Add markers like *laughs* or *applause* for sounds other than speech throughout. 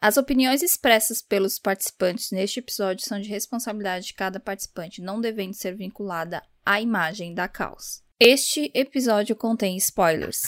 As opiniões expressas pelos participantes neste episódio são de responsabilidade de cada participante, não devendo ser vinculada à imagem da causa. Este episódio contém spoilers.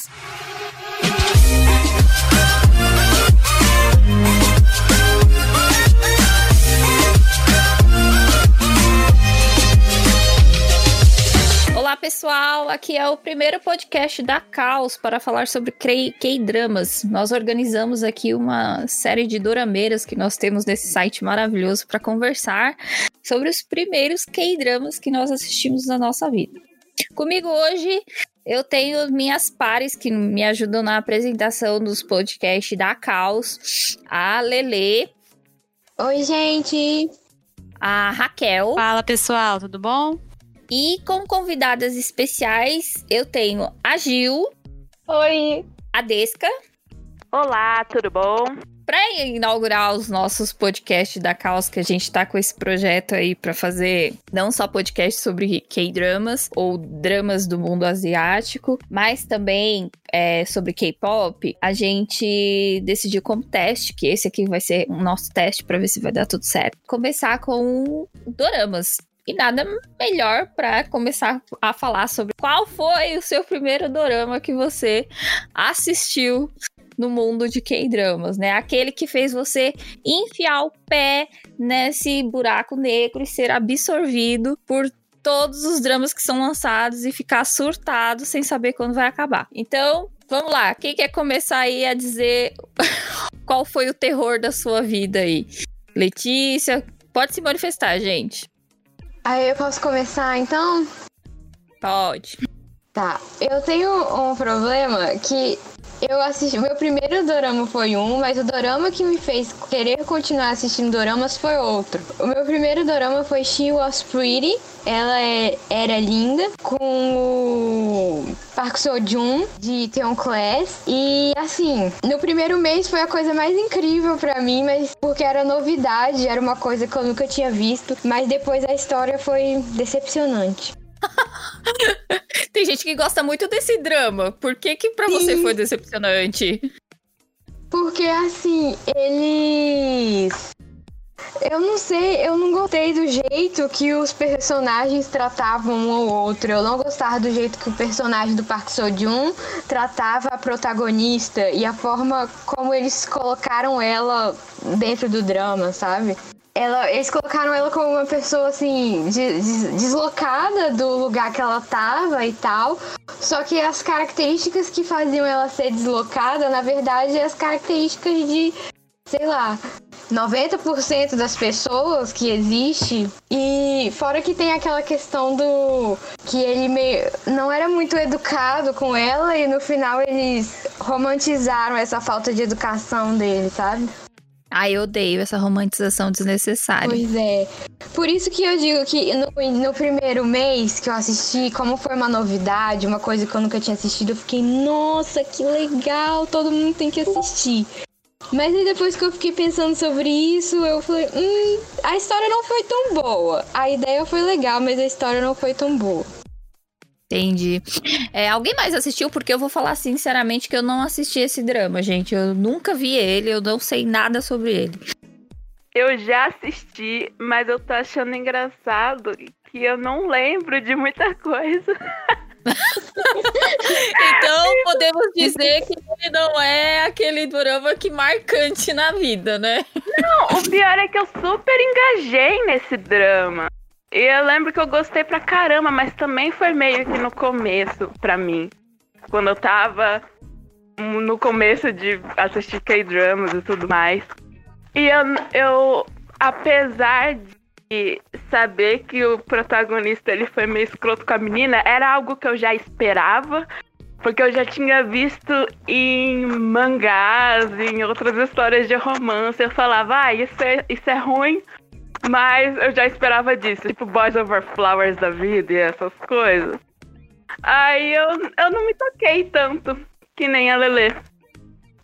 Pessoal, aqui é o primeiro podcast da Caos para falar sobre K-dramas. Nós organizamos aqui uma série de dorameiras que nós temos nesse site maravilhoso para conversar sobre os primeiros K-dramas que nós assistimos na nossa vida. Comigo hoje eu tenho minhas pares que me ajudam na apresentação dos podcasts da Caos, a Lele. Oi, gente. A Raquel. Fala, pessoal, tudo bom? E como convidadas especiais, eu tenho a Gil. Oi. A Desca. Olá, tudo bom? Para inaugurar os nossos podcasts da Caos, que a gente tá com esse projeto aí para fazer não só podcast sobre K-dramas ou dramas do mundo asiático, mas também é, sobre K-pop, a gente decidiu como teste, que esse aqui vai ser o nosso teste para ver se vai dar tudo certo, começar com doramas. E nada melhor para começar a falar sobre qual foi o seu primeiro dorama que você assistiu no mundo de K-dramas, né? Aquele que fez você enfiar o pé nesse buraco negro e ser absorvido por todos os dramas que são lançados e ficar surtado sem saber quando vai acabar. Então, vamos lá. Quem quer começar aí a dizer *laughs* qual foi o terror da sua vida aí? Letícia, pode se manifestar, gente. Aí eu posso começar então? Pode. Tá. Eu tenho um problema que eu assisti. Meu primeiro dorama foi um, mas o dorama que me fez querer continuar assistindo doramas foi outro. O meu primeiro dorama foi She Was Pretty. Ela é, era linda, com o Park Seo-joon de Theon Class. E assim, no primeiro mês foi a coisa mais incrível para mim, mas porque era novidade, era uma coisa que eu nunca tinha visto. Mas depois a história foi decepcionante. *laughs* *laughs* Tem gente que gosta muito desse drama. Por que que pra Sim. você foi decepcionante? Porque, assim, eles... Eu não sei, eu não gostei do jeito que os personagens tratavam um ou outro. Eu não gostava do jeito que o personagem do Park Seo-joon tratava a protagonista e a forma como eles colocaram ela dentro do drama, sabe? Ela, eles colocaram ela como uma pessoa assim, de, de, deslocada do lugar que ela tava e tal. Só que as características que faziam ela ser deslocada, na verdade, é as características de, sei lá, 90% das pessoas que existe. E fora que tem aquela questão do que ele meio não era muito educado com ela e no final eles romantizaram essa falta de educação dele, sabe? Ai, eu odeio essa romantização desnecessária. Pois é. Por isso que eu digo que no, no, primeiro mês que eu assisti, como foi uma novidade, uma coisa que eu nunca tinha assistido, eu fiquei, nossa, que legal, todo mundo tem que assistir. Mas aí depois que eu fiquei pensando sobre isso, eu falei, hum, a história não foi tão boa. A ideia foi legal, mas a história não foi tão boa. Entendi. É, alguém mais assistiu? Porque eu vou falar sinceramente que eu não assisti esse drama, gente. Eu nunca vi ele, eu não sei nada sobre ele. Eu já assisti, mas eu tô achando engraçado que eu não lembro de muita coisa. então podemos dizer que ele não é aquele drama que marcante na vida, né? Não, o pior é que eu super engajei nesse drama. E eu lembro que eu gostei pra caramba, mas também foi meio que no começo pra mim. Quando eu tava no começo de assistir K-dramas e tudo mais. E eu, eu, apesar de saber que o protagonista ele foi meio escroto com a menina, era algo que eu já esperava. Porque eu já tinha visto em mangás, em outras histórias de romance. Eu falava, ah, isso é, isso é ruim, mas eu já esperava disso, tipo Boys Over Flowers da vida e essas coisas. Aí eu, eu não me toquei tanto, que nem a Lele.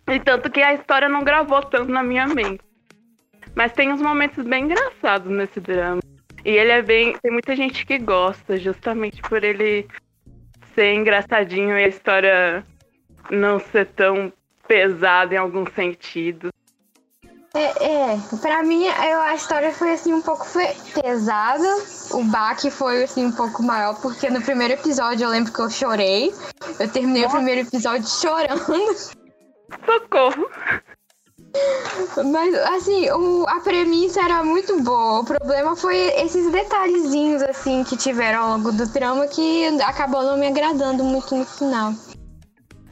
E tanto que a história não gravou tanto na minha mente. Mas tem uns momentos bem engraçados nesse drama. E ele é bem. Tem muita gente que gosta, justamente por ele ser engraçadinho e a história não ser tão pesada em algum sentido. É, é, pra mim eu, a história foi assim um pouco pesada. O baque foi assim um pouco maior, porque no primeiro episódio eu lembro que eu chorei. Eu terminei Nossa. o primeiro episódio *laughs* chorando. Socorro! Mas, assim, o, a premissa era muito boa. O problema foi esses detalhezinhos, assim, que tiveram ao longo do drama que acabou não me agradando muito no final.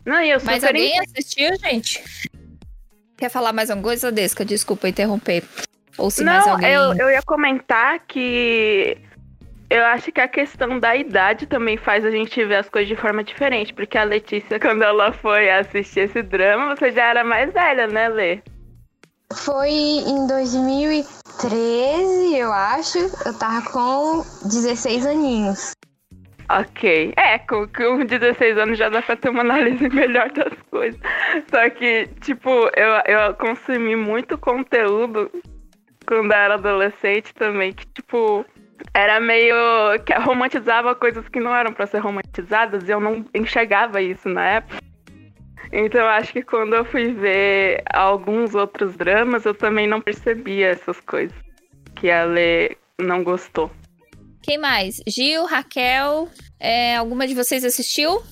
Não, eu Mas alguém assistiu, gente? Quer falar mais alguma coisa, Desca? Desculpa interromper. Ou se não, mais alguém... eu, eu ia comentar que eu acho que a questão da idade também faz a gente ver as coisas de forma diferente. Porque a Letícia, *laughs* quando ela foi assistir esse drama, você já era mais velha, né, Lê? Foi em 2013, eu acho. Eu tava com 16 aninhos. Ok. É, com, com 16 anos já dá pra ter uma análise *laughs* melhor das coisas. Só que, tipo, eu, eu consumi muito conteúdo quando era adolescente também, que, tipo, era meio que romantizava coisas que não eram para ser romantizadas e eu não enxergava isso na época. Então acho que quando eu fui ver alguns outros dramas, eu também não percebia essas coisas que a Lê não gostou. Quem mais? Gil, Raquel, é, alguma de vocês assistiu?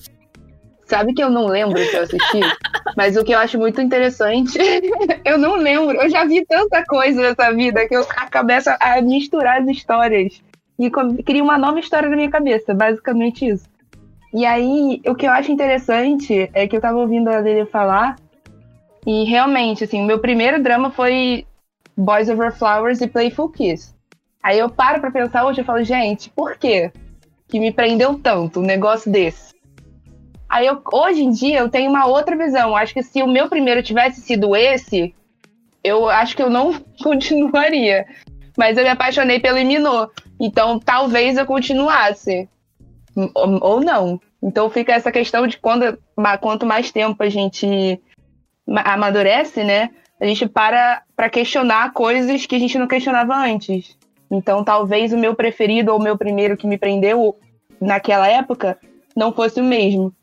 Sabe que eu não lembro se eu assisti, *laughs* mas o que eu acho muito interessante, *laughs* eu não lembro. Eu já vi tanta coisa nessa vida que eu começo a misturar as histórias e cria uma nova história na minha cabeça, basicamente isso. E aí, o que eu acho interessante é que eu tava ouvindo a dele falar, e realmente, assim, o meu primeiro drama foi Boys Over Flowers e Playful Kiss. Aí eu paro pra pensar hoje e falo, gente, por quê que me prendeu tanto um negócio desse? Aí eu, hoje em dia eu tenho uma outra visão. Acho que se o meu primeiro tivesse sido esse, eu acho que eu não *laughs* continuaria. Mas eu me apaixonei pelo Minô. Então talvez eu continuasse ou não. Então fica essa questão de quando, quanto mais tempo a gente amadurece, né? A gente para para questionar coisas que a gente não questionava antes. Então talvez o meu preferido ou o meu primeiro que me prendeu naquela época não fosse o mesmo.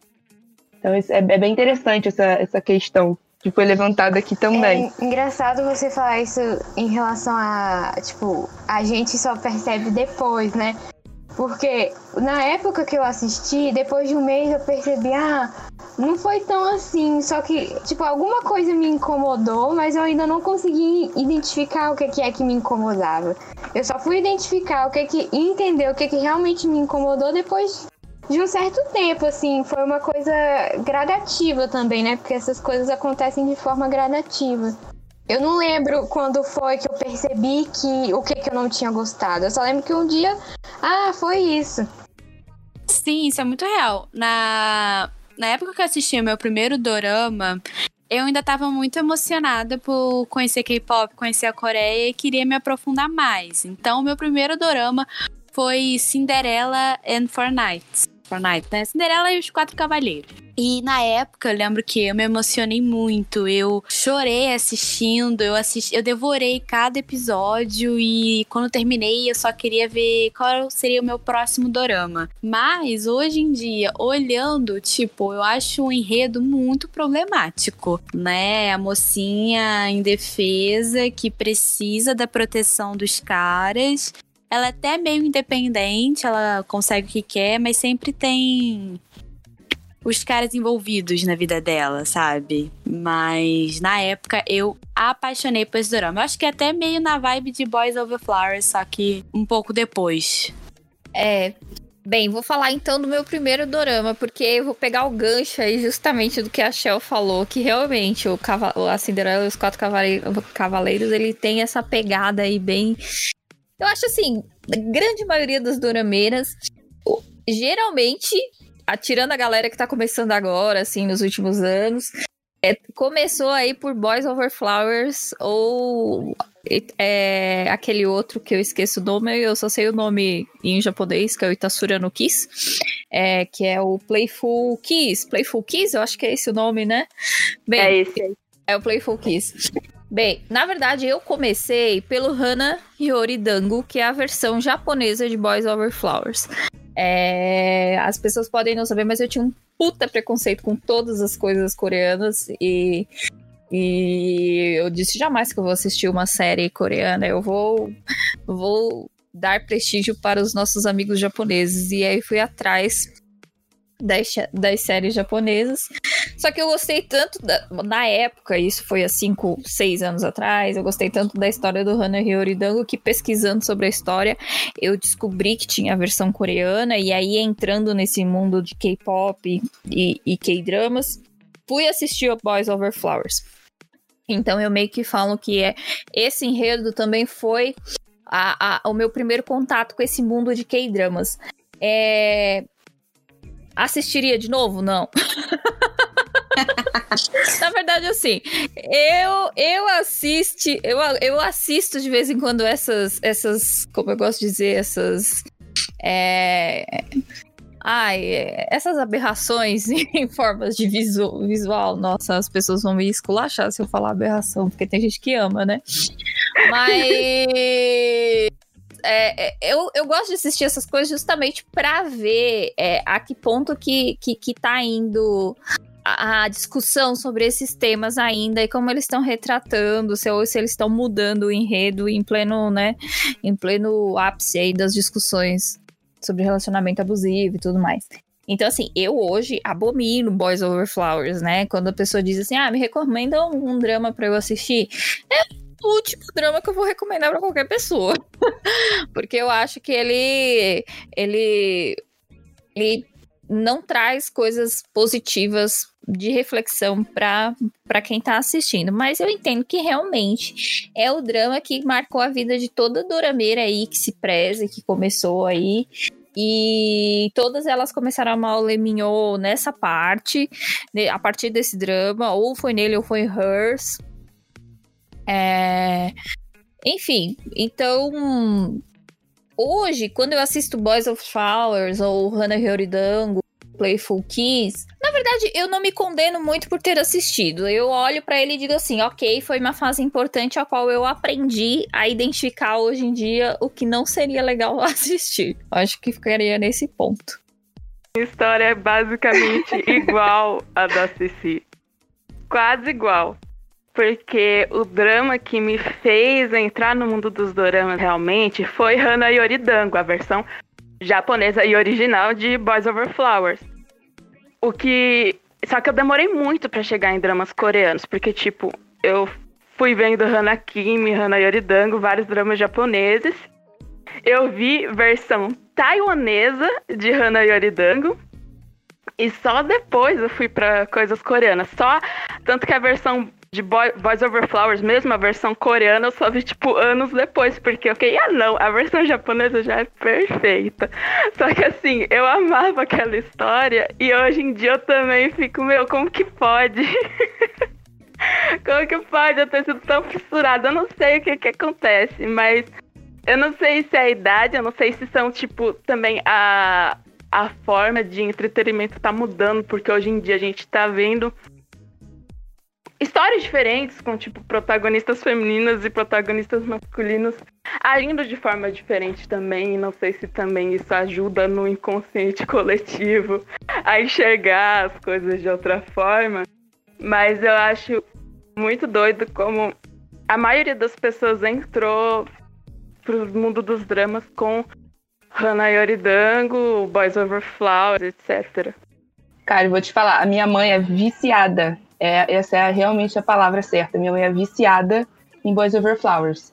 Então é, é bem interessante essa, essa questão que foi levantada aqui também. É engraçado você falar isso em relação a, tipo, a gente só percebe depois, né? Porque na época que eu assisti, depois de um mês eu percebi, ah, não foi tão assim. Só que, tipo, alguma coisa me incomodou, mas eu ainda não consegui identificar o que, que é que me incomodava. Eu só fui identificar o que que. entender o que, que realmente me incomodou depois de um certo tempo, assim. Foi uma coisa gradativa também, né? Porque essas coisas acontecem de forma gradativa. Eu não lembro quando foi que eu percebi que o que, que eu não tinha gostado. Eu só lembro que um dia, ah, foi isso. Sim, isso é muito real. Na, na época que eu assisti o meu primeiro dorama, eu ainda estava muito emocionada por conhecer K-pop, conhecer a Coreia e queria me aprofundar mais. Então, o meu primeiro dorama foi Cinderella and Four Nights. Four Nights, né? Cinderela e os Quatro Cavaleiros. E na época eu lembro que eu me emocionei muito. Eu chorei assistindo, eu assisti, eu devorei cada episódio e quando terminei eu só queria ver qual seria o meu próximo dorama. Mas hoje em dia, olhando, tipo, eu acho um enredo muito problemático, né? A mocinha indefesa que precisa da proteção dos caras ela é até meio independente, ela consegue o que quer, mas sempre tem os caras envolvidos na vida dela, sabe? Mas na época eu apaixonei por esse drama. Eu acho que é até meio na vibe de Boys Over Flowers, só que um pouco depois. É. Bem, vou falar então do meu primeiro dorama, porque eu vou pegar o gancho aí justamente do que a Shell falou, que realmente o a Cinderela e os Quatro Cavaleiros, ele tem essa pegada aí bem... Eu acho assim, a grande maioria das dorameiras, geralmente atirando a galera que tá começando agora, assim, nos últimos anos, é, começou aí por Boys Over Flowers ou é, aquele outro que eu esqueço o nome, eu só sei o nome em japonês, que é o Itatsura no Kiss, é, que é o Playful Kiss. Playful Kiss, eu acho que é esse o nome, né? Bem, é esse. É o Playful Kiss. Bem, na verdade eu comecei pelo Hana Hiyori Dango, que é a versão japonesa de Boys Over Flowers. É, as pessoas podem não saber, mas eu tinha um puta preconceito com todas as coisas coreanas e E eu disse jamais que eu vou assistir uma série coreana, eu vou, vou dar prestígio para os nossos amigos japoneses. E aí fui atrás das, das séries japonesas. Só que eu gostei tanto da, na época, isso foi há 5, 6 anos atrás, eu gostei tanto da história do Hana Hyoridango que pesquisando sobre a história, eu descobri que tinha a versão coreana e aí entrando nesse mundo de K-pop e, e K-dramas, fui assistir o Boys Over Flowers. Então eu meio que falo que é esse enredo também foi a, a, o meu primeiro contato com esse mundo de K-dramas. É, Assistiria de novo? Não. *laughs* Na verdade, assim, eu eu assisto, eu, eu assisto de vez em quando essas, essas, como eu gosto de dizer, essas. É, ai, essas aberrações *laughs* em formas de visu, visual. Nossa, as pessoas vão me esculachar se eu falar aberração, porque tem gente que ama, né? Mas é, é, eu, eu gosto de assistir essas coisas justamente para ver é, a que ponto que, que, que tá indo a, a, discussão sobre esses temas ainda e como eles estão retratando, se, ou se eles estão mudando o enredo em pleno, né, em pleno ápice aí das discussões sobre relacionamento abusivo e tudo mais. Então, assim, eu hoje abomino Boys Over Flowers, né? Quando a pessoa diz assim, ah, me recomenda um drama para eu assistir. É, o último drama que eu vou recomendar para qualquer pessoa. *laughs* Porque eu acho que ele, ele, ele não traz coisas positivas de reflexão para quem tá assistindo. Mas eu entendo que realmente é o drama que marcou a vida de toda dorameira aí que se preza, que começou aí. E todas elas começaram a amar o Leminho nessa parte, a partir desse drama, ou foi nele ou foi em Hers. É... Enfim, então. Hoje, quando eu assisto Boys of Flowers ou Hannah Hyoridango, Playful Kiss, na verdade, eu não me condeno muito por ter assistido. Eu olho para ele e digo assim, ok, foi uma fase importante a qual eu aprendi a identificar hoje em dia o que não seria legal *laughs* assistir. Acho que ficaria nesse ponto. A história é basicamente *laughs* igual a da Cici. Quase igual porque o drama que me fez entrar no mundo dos doramas realmente foi Hana Yoridango, a versão japonesa e original de Boys Over Flowers. O que. Só que eu demorei muito para chegar em dramas coreanos, porque, tipo, eu fui vendo Hana Kimi, Hana Yoridango, vários dramas japoneses. Eu vi versão taiwanesa de Hana Yoridango. E só depois eu fui para coisas coreanas. Só tanto que a versão de Boy, Boys Over Flowers, mesmo a versão coreana, eu só vi, tipo, anos depois, porque eu fiquei, ah, não, a versão japonesa já é perfeita. *laughs* Só que, assim, eu amava aquela história e hoje em dia eu também fico, meu, como que pode? *laughs* como que pode eu ter sido tão fissurada? Eu não sei o que que acontece, mas eu não sei se é a idade, eu não sei se são, tipo, também a, a forma de entretenimento tá mudando, porque hoje em dia a gente tá vendo histórias diferentes, com tipo protagonistas femininas e protagonistas masculinos agindo de forma diferente também. E não sei se também isso ajuda no inconsciente *laughs* coletivo a enxergar as coisas de outra forma. Mas eu acho muito doido como a maioria das pessoas entrou pro mundo dos dramas com Hana Yoridango, Boys Over Flowers, etc. Cara, eu vou te falar, a minha mãe é viciada é, essa é realmente a palavra certa. Minha mãe é viciada em Boys Over Flowers.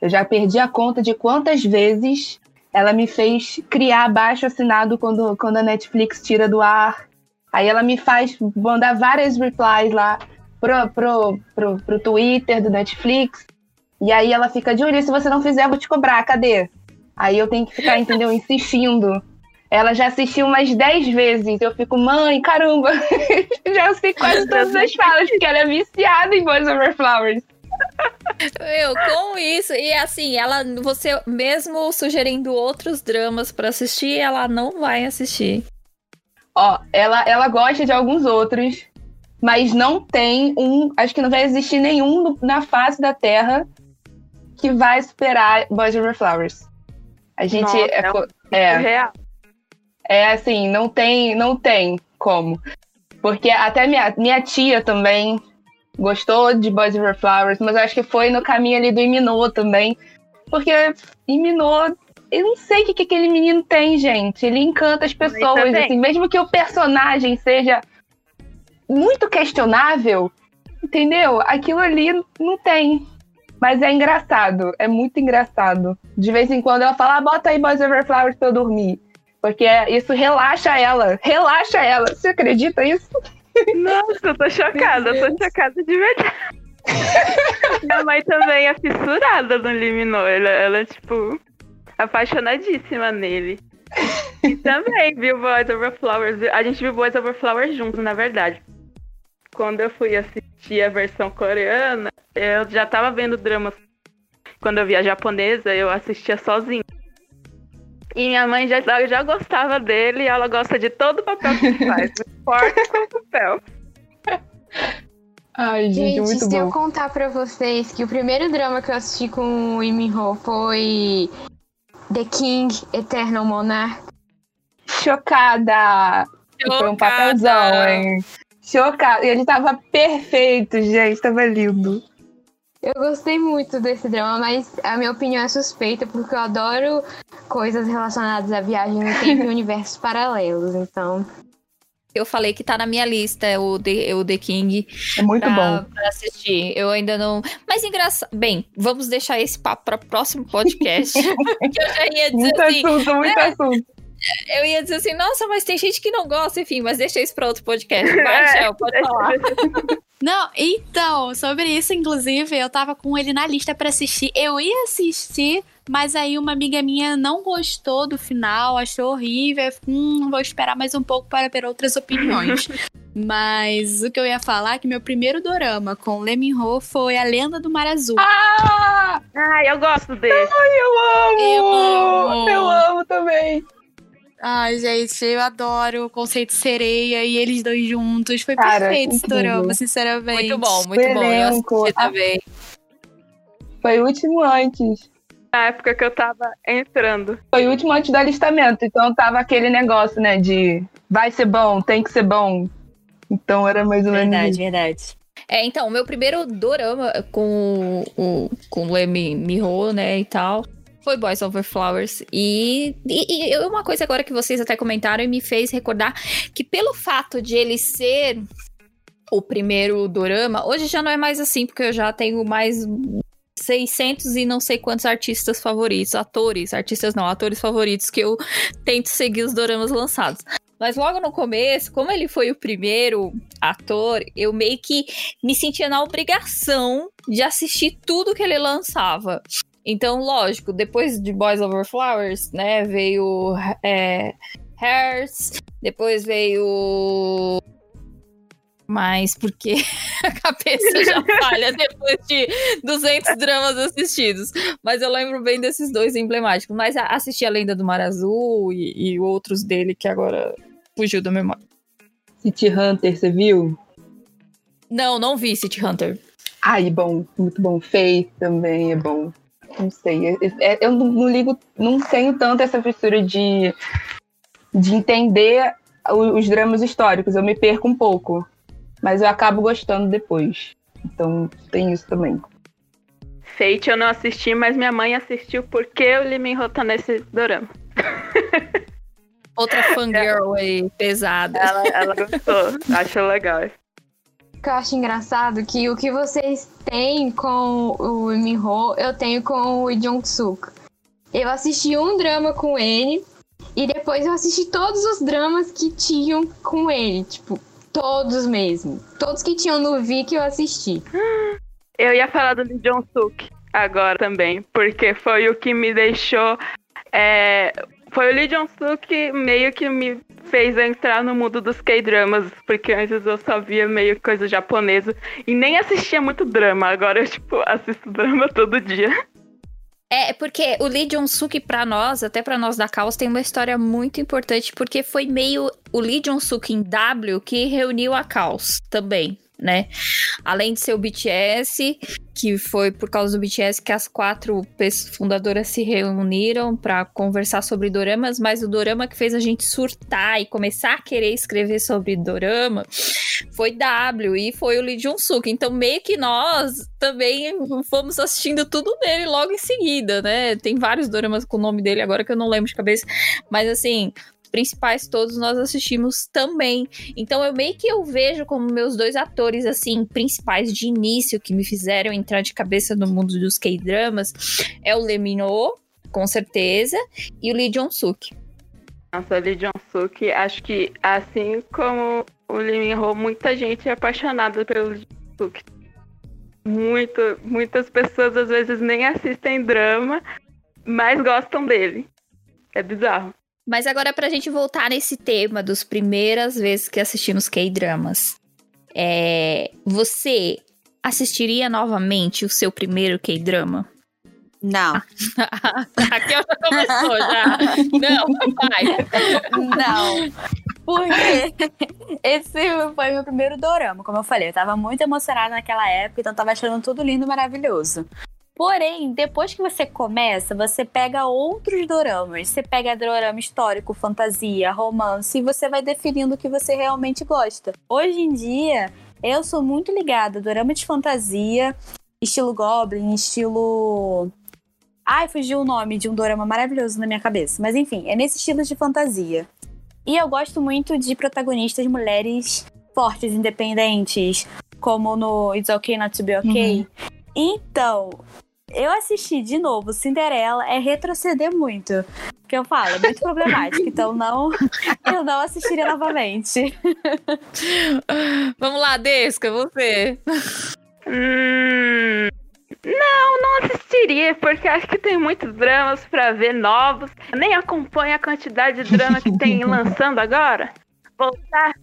Eu já perdi a conta de quantas vezes ela me fez criar abaixo assinado quando, quando a Netflix tira do ar. Aí ela me faz mandar várias replies lá pro, pro, pro, pro Twitter do Netflix. E aí ela fica, Júlia, se você não fizer, eu vou te cobrar, cadê? Aí eu tenho que ficar, entendeu, insistindo. Ela já assistiu umas 10 vezes. Eu fico, mãe, caramba, *laughs* já sei quase todas as falas, porque ela é viciada em Boys Over Flowers. Meu, com isso, e assim, ela, você mesmo sugerindo outros dramas para assistir, ela não vai assistir. Ó, ela, ela gosta de alguns outros, mas não tem um, acho que não vai existir nenhum na face da Terra que vai superar Boys Over Flowers. A gente Nossa, é, é, é real é assim, não tem, não tem como. Porque até minha, minha tia também gostou de Boys Over Flowers, mas eu acho que foi no caminho ali do Iminô também. Porque Iminô, eu não sei o que, que aquele menino tem, gente. Ele encanta as pessoas, assim, mesmo que o personagem seja muito questionável, entendeu? Aquilo ali não tem. Mas é engraçado, é muito engraçado. De vez em quando ela fala, ah, bota aí Boys Over Flowers pra eu dormir. Porque isso relaxa ela, relaxa ela. Você acredita nisso? Nossa, eu tô chocada, eu tô chocada de verdade. *laughs* Minha mãe também é fissurada no Liminô. Ela, ela é, tipo, apaixonadíssima nele. E também viu Boys Over Flowers. A gente viu Boys Over Flowers juntos, na verdade. Quando eu fui assistir a versão coreana, eu já tava vendo dramas. Quando eu via japonesa, eu assistia sozinha. E minha mãe já, já gostava dele e ela gosta de todo o papel que ele faz. Forte com o papel. *laughs* Ai, gente, gente muito se bom. eu contar pra vocês que o primeiro drama que eu assisti com o Lee Ho foi The King Eternal Monarch. Chocada! Chocada. Foi um papelzão, hein? Chocada. E ele tava perfeito, gente. Tava lindo. Eu gostei muito desse drama, mas a minha opinião é suspeita, porque eu adoro coisas relacionadas à viagem no tempo e *laughs* universos paralelos, então. Eu falei que tá na minha lista o The, o The King. É muito pra, bom. Pra assistir. Eu ainda não. Mas engraçado. Bem, vamos deixar esse papo para próximo podcast. *laughs* que eu já ia dizer muito assim. Assunto, muito é, assunto. Eu ia dizer assim, nossa, mas tem gente que não gosta, enfim, mas deixa isso para outro podcast. Vai, Shell, pode falar. *laughs* Não, então, sobre isso, inclusive, eu tava com ele na lista para assistir. Eu ia assistir, mas aí uma amiga minha não gostou do final, achou horrível. Hum, vou esperar mais um pouco para ter outras opiniões. *laughs* mas o que eu ia falar é que meu primeiro dorama com Lee Ho foi A Lenda do Mar Azul. Ah! Ai, eu gosto dele. Ai, eu amo! Eu amo! Eu amo também! Ai, gente, eu adoro o conceito sereia e eles dois juntos. Foi Cara, perfeito esse dorama, sinceramente. Muito bom, muito bom. Eu assisti também. Foi o último antes. Na época que eu tava entrando. Foi o último antes do alistamento. Então tava aquele negócio, né? De vai ser bom, tem que ser bom. Então era mais ou menos. Verdade, verdade. É, então, o meu primeiro dorama com o com o Leme Miho, né, e tal, foi Boys Over Flowers. E, e, e uma coisa agora que vocês até comentaram e me fez recordar que pelo fato de ele ser o primeiro dorama, hoje já não é mais assim, porque eu já tenho mais 600 e não sei quantos artistas favoritos, atores, artistas não, atores favoritos que eu tento seguir os doramas lançados. Mas logo no começo, como ele foi o primeiro ator, eu meio que me sentia na obrigação de assistir tudo que ele lançava. Então, lógico, depois de Boys Over Flowers, né, veio é, Hairs, depois veio. Mas porque *laughs* a cabeça já *laughs* falha depois de 200 dramas assistidos. Mas eu lembro bem desses dois emblemáticos. Mas assisti A Lenda do Mar Azul e, e outros dele que agora fugiu da memória. City Hunter, você viu? Não, não vi City Hunter. Ai, bom, muito bom. Faith também é bom. Não sei. É, eu não, não ligo, não tenho tanto essa fissura de, de entender os dramas históricos. Eu me perco um pouco. Mas eu acabo gostando depois. Então tem isso também. Fate eu não assisti, mas minha mãe assistiu porque o Lee Min Ho tá nesse dorama. Outra fangirl *laughs* aí, pesada. Ela, ela gostou, achou legal que eu acho engraçado que o que vocês têm com o Minho, eu tenho com o Jung Suk. Eu assisti um drama com ele e depois eu assisti todos os dramas que tinham com ele, tipo, todos mesmo. Todos que tinham no Viki eu assisti. Eu ia falar do Lee Jong Suk agora também, porque foi o que me deixou é, foi o Lee Jong-suk que meio que me fez entrar no mundo dos K-dramas, porque antes eu só via meio coisa japonesa e nem assistia muito drama. Agora eu, *laughs* tipo, assisto drama todo dia. É, porque o Lee Jong-suk pra nós, até pra nós da Caos, tem uma história muito importante, porque foi meio o Lee Jong-suk em W que reuniu a Caos também. Né? Além de ser o BTS, que foi por causa do BTS que as quatro fundadoras se reuniram para conversar sobre doramas, mas o dorama que fez a gente surtar e começar a querer escrever sobre dorama foi W e foi o Lee Jun-suk. Então meio que nós também fomos assistindo tudo dele logo em seguida, né? Tem vários doramas com o nome dele agora que eu não lembro de cabeça, mas assim, principais todos nós assistimos também. Então eu meio que eu vejo como meus dois atores assim principais de início que me fizeram entrar de cabeça no mundo dos K-dramas é o Lee Min-ho, com certeza, e o Lee Jong-suk. Nossa, Lee Jong-suk, acho que assim como o Lee Min-ho, muita gente é apaixonada pelo Lee Jong-suk. Muito, muitas pessoas às vezes nem assistem drama, mas gostam dele. É bizarro. Mas agora, pra gente voltar nesse tema dos primeiras vezes que assistimos K-dramas. É, você assistiria novamente o seu primeiro K-drama? Não. *laughs* Aqui já começou já. Não, vai. Não. Porque esse foi meu primeiro dorama, como eu falei. Eu tava muito emocionada naquela época, então tava achando tudo lindo e maravilhoso. Porém, depois que você começa, você pega outros doramas. Você pega dorama histórico, fantasia, romance, e você vai definindo o que você realmente gosta. Hoje em dia, eu sou muito ligada a dorama de fantasia, estilo Goblin, estilo. Ai, fugiu o nome de um dorama maravilhoso na minha cabeça. Mas enfim, é nesse estilo de fantasia. E eu gosto muito de protagonistas mulheres fortes, independentes, como no It's Okay Not to Be Okay. Uhum. Então, eu assisti de novo Cinderela é retroceder muito. Que eu falo, é muito problemático. Então não, *laughs* eu não assistiria novamente. *laughs* Vamos lá, Desca, você. Hum, não, não assistiria, porque acho que tem muitos dramas para ver novos. Eu nem acompanho a quantidade de drama que tem *laughs* lançando agora. Voltar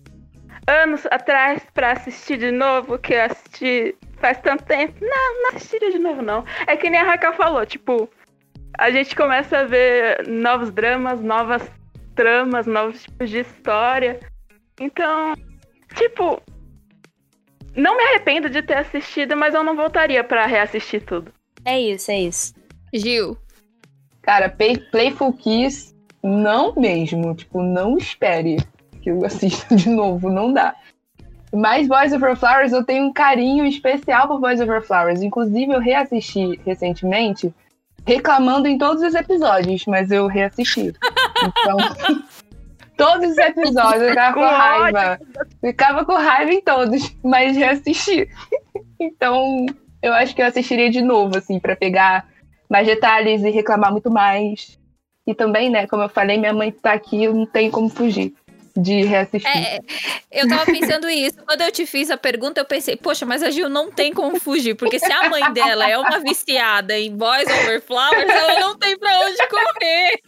anos atrás para assistir de novo, que eu assisti faz tanto tempo. Não, não assistiria de novo, não. É que nem a Raquel falou, tipo, a gente começa a ver novos dramas, novas tramas, novos tipos de história. Então, tipo, não me arrependo de ter assistido, mas eu não voltaria para reassistir tudo. É isso, é isso. Gil. Cara, Play, Playful Kiss, não mesmo. Tipo, não espere que eu assista *laughs* de novo, não dá. Mas Boys Over Flowers, eu tenho um carinho especial por Boys Over Flowers. Inclusive, eu reassisti recentemente, reclamando em todos os episódios, mas eu reassisti. Então, *laughs* todos os episódios eu ficava com raiva. Ficava com raiva em todos, mas reassisti. Então, eu acho que eu assistiria de novo, assim, para pegar mais detalhes e reclamar muito mais. E também, né, como eu falei, minha mãe tá aqui, eu não tenho como fugir de reassistir. É, eu tava pensando isso. Quando eu te fiz a pergunta, eu pensei, poxa, mas a Gil não tem como fugir, porque se a mãe dela é uma viciada em Boys Over Flowers, ela não tem pra onde correr.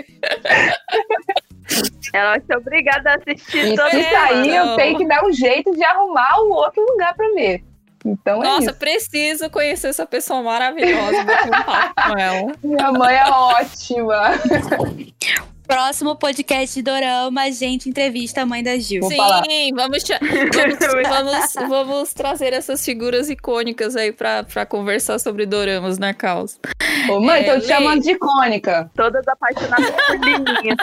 Ela vai ser obrigada a assistir toda Isso aí, eu tenho que dar um jeito de arrumar um outro lugar pra ver. Então é Nossa, isso. preciso conhecer essa pessoa maravilhosa. Um papo com ela. Minha mãe é ótima. *laughs* Próximo podcast de Dorama, a gente entrevista a mãe da Gil. Sim, vamos, *laughs* vamos, vamos, vamos, trazer essas figuras icônicas aí pra, pra conversar sobre Doramas na causa. Ô, mãe, é, tô te chamando de icônica. Todas apaixonadas por Liminha.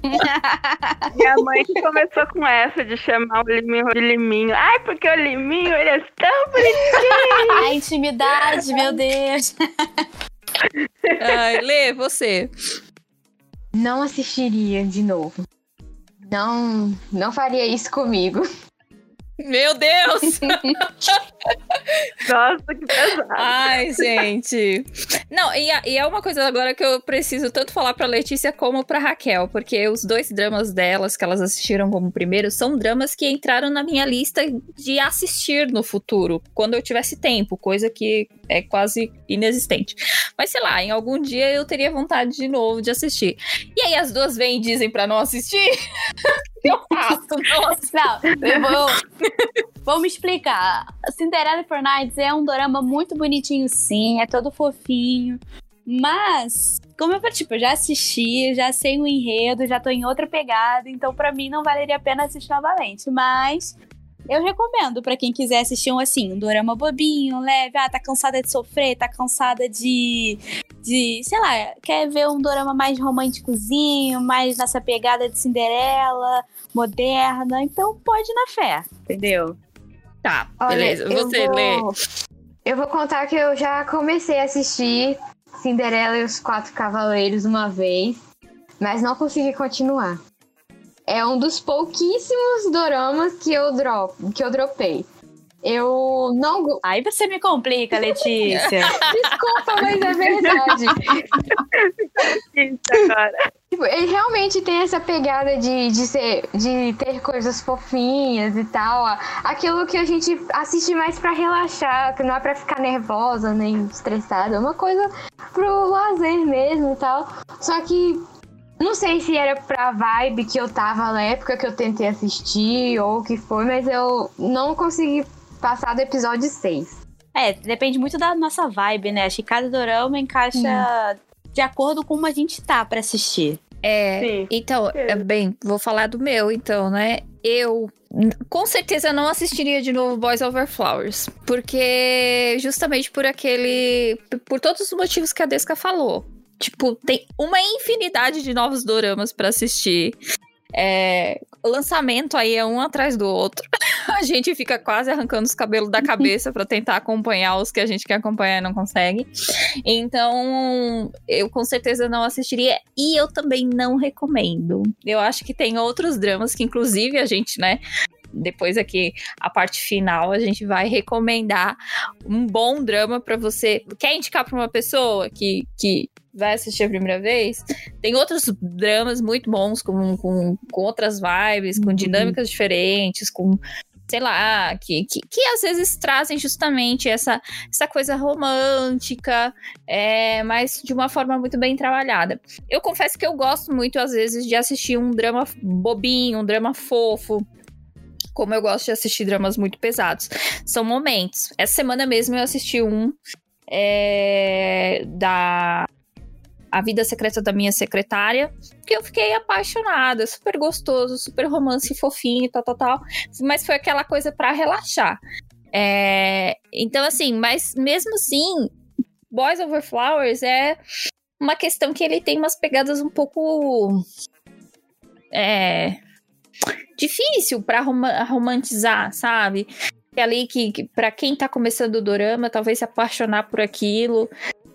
*laughs* Minha mãe que começou com essa de chamar o Liminho de Liminho. Ai, porque o Liminho, ele é tão bonitinho. *laughs* A intimidade, meu Deus. Ai, Lê, você. Não assistiria de novo. Não, não faria isso comigo. *laughs* Meu Deus! *laughs* Nossa, que pesado. Ai, gente. Não, e, e, é uma coisa agora que eu preciso tanto falar pra Letícia como pra Raquel, porque os dois dramas delas que elas assistiram como primeiro são dramas que entraram na minha lista de assistir no futuro, quando eu tivesse tempo, coisa que é quase inexistente. Mas sei lá, em algum dia eu teria vontade de novo de assistir. E aí as duas vêm e dizem pra não assistir. *laughs* eu faço, nossa. Não, eu vou. Vamos explicar. Cinderella for Nights é um dorama muito bonitinho, sim, é todo fofinho. Mas, como eu tipo, já assisti, já sei o enredo, já tô em outra pegada, então para mim não valeria a pena assistir novamente. Mas Eu recomendo pra quem quiser assistir um assim, um dorama bobinho, leve, ah, tá cansada de sofrer, tá cansada de de, sei lá, quer ver um dorama mais românticozinho, mais nessa pegada de Cinderela, moderna, então pode ir na fé, entendeu? Tá, Olha, beleza. eu Você vou- lê. Eu vou contar que eu já comecei a assistir Cinderela e os Quatro Cavaleiros uma vez, mas não consegui continuar. É um dos pouquíssimos doramas que eu, drop, que eu dropei. Eu não. Aí você me complica, Letícia. *laughs* Desculpa, mas é verdade. Agora. Tipo, ele realmente tem essa pegada de, de, ser, de ter coisas fofinhas e tal. ó. Aquilo que a gente assiste mais pra relaxar, que não é pra ficar nervosa nem estressada. É uma coisa pro lazer mesmo e tal. Só que não sei se era pra vibe que eu tava na época que eu tentei assistir ou o que foi, mas eu não consegui passar do episódio 6. É, depende muito da nossa vibe, né? Acho que cada dorama encaixa de acordo com como a gente tá pra assistir. É, Sim. então, é, bem, vou falar do meu, então, né? Eu com certeza não assistiria de novo Boys Over Flowers, porque justamente por aquele, por todos os motivos que a Desca falou. Tipo, tem uma infinidade de novos doramas pra assistir. É, lançamento aí é um atrás do outro. *laughs* a gente fica quase arrancando os cabelos da cabeça pra tentar acompanhar os que a gente quer acompanhar e não consegue. Então, eu com certeza não assistiria e eu também não recomendo. Eu acho que tem outros dramas que, inclusive, a gente, né? Depois aqui, a parte final, a gente vai recomendar um bom drama pra você. Quer indicar pra uma pessoa que, que vai assistir a primeira vez? Tem outros dramas muito bons, com, com, com outras vibes, com dinâmicas diferentes, com sei lá, que, que, que às vezes trazem justamente essa, essa coisa romântica, é, mas de uma forma muito bem trabalhada. Eu confesso que eu gosto muito, às vezes, de assistir um drama bobinho, um drama fofo. Como eu gosto de assistir dramas muito pesados. São momentos. Essa semana mesmo eu assisti um é, da A Vida Secreta da Minha Secretária, que eu fiquei apaixonada, super gostoso, super romance fofinho, tal, tal, tal. Mas foi aquela coisa pra relaxar. É, então, assim, mas mesmo assim, Boys Over Flowers é uma questão que ele tem umas pegadas um pouco. É. Difícil pra roma- romantizar, sabe? Ali que, que para quem tá começando o dorama, talvez se apaixonar por aquilo,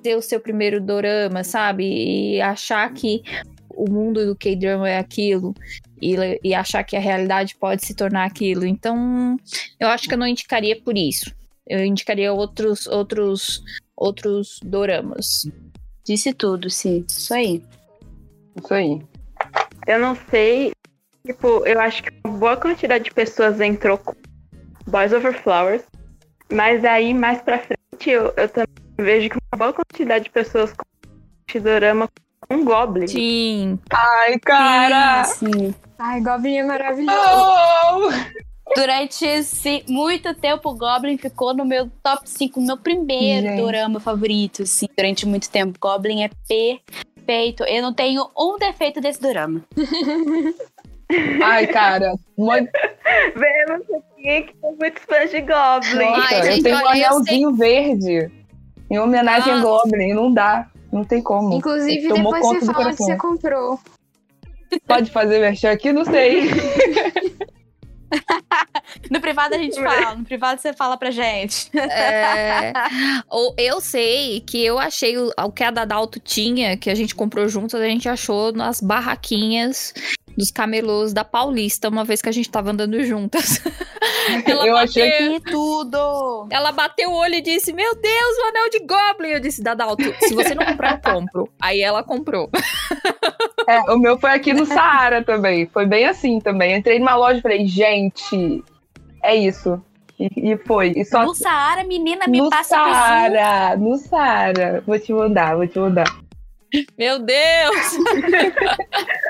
ter o seu primeiro dorama, sabe? E achar que o mundo do K-drama é aquilo. E, e achar que a realidade pode se tornar aquilo. Então, eu acho que eu não indicaria por isso. Eu indicaria outros, outros, outros doramas. Disse tudo, sim. Isso aí. Isso aí. Eu não sei. Tipo, eu acho que uma boa quantidade de pessoas entrou com Boys Over Flowers. Mas aí, mais pra frente, eu, eu também vejo que uma boa quantidade de pessoas com Shidorama com Goblin. Sim. Ai, cara! Sim, sim. Ai, Goblin é maravilhoso. Oh! Durante esse muito tempo, o Goblin ficou no meu top 5, meu primeiro Gente. dorama favorito, assim, durante muito tempo. Goblin é perfeito. Eu não tenho um defeito desse dorama. *laughs* Ai, cara. Muito... Vemos aqui que tem muitos fãs de Goblin. Ai, eu gente, tenho um olha, eu anelzinho verde. Em homenagem a Ah. Goblin. Não dá. Não tem como. Inclusive, Tomou depois conta você do fala que coração. você comprou. Pode fazer merchan aqui? Não sei. *laughs* No privado a gente fala, no privado você fala pra gente. É, *laughs* ou eu sei que eu achei o, o que a Dadalto tinha, que a gente comprou juntos, a gente achou nas barraquinhas dos camelôs da Paulista, uma vez que a gente tava andando juntas. *laughs* Ela Eu achei bateu- Que tudo! Ela bateu o olho e disse: Meu Deus, o anel de Goblin. Eu disse: Dadalto, se você não comprar, eu compro. Aí ela comprou. *laughs* É, o meu foi aqui no Saara também. Foi bem assim também. Entrei numa loja e falei, gente, é isso. E, e foi. E só No Saara, menina, me no passa por Saara. No Saara. Vou te mandar, vou te mandar. Meu Deus! *laughs*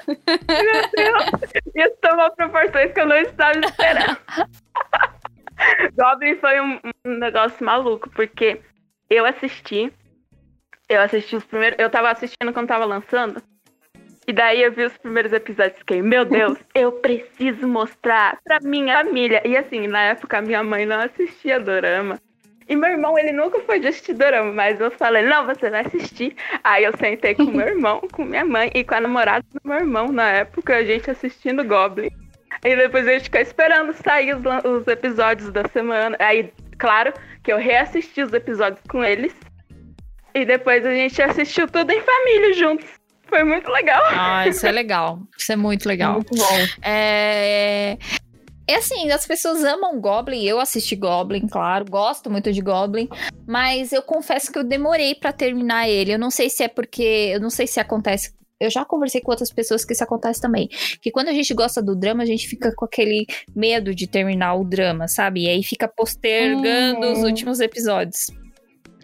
Isso tomou proporções que eu não estava esperando. *laughs* Goblin foi um, um negócio maluco, porque eu assisti. Eu assisti os primeiros. Eu tava assistindo quando tava lançando. E daí eu vi os primeiros episódios e fiquei, meu Deus, *laughs* eu preciso mostrar pra minha família. E assim, na época minha mãe não assistia dorama. E meu irmão, ele nunca foi de assistir dorama, mas eu falei, não, você vai assistir. Aí eu sentei com meu irmão, com minha mãe e com a namorada do meu irmão na época, a gente assistindo Goblin. E depois a gente ficou esperando sair os, os episódios da semana. Aí, claro, que eu reassisti os episódios com eles. E depois a gente assistiu tudo em família juntos. Foi muito legal. Ah, isso é legal. Isso é muito legal. Muito bom. É... É assim, as pessoas amam Goblin, eu assisti Goblin, claro, gosto muito de Goblin, mas eu confesso que eu demorei pra terminar ele. Eu não sei se é porque, eu não sei se acontece eu já conversei com outras pessoas que isso acontece também. Que quando a gente gosta do drama, a gente fica com aquele medo de terminar o drama, sabe? E aí fica postergando os Hum. últimos episódios.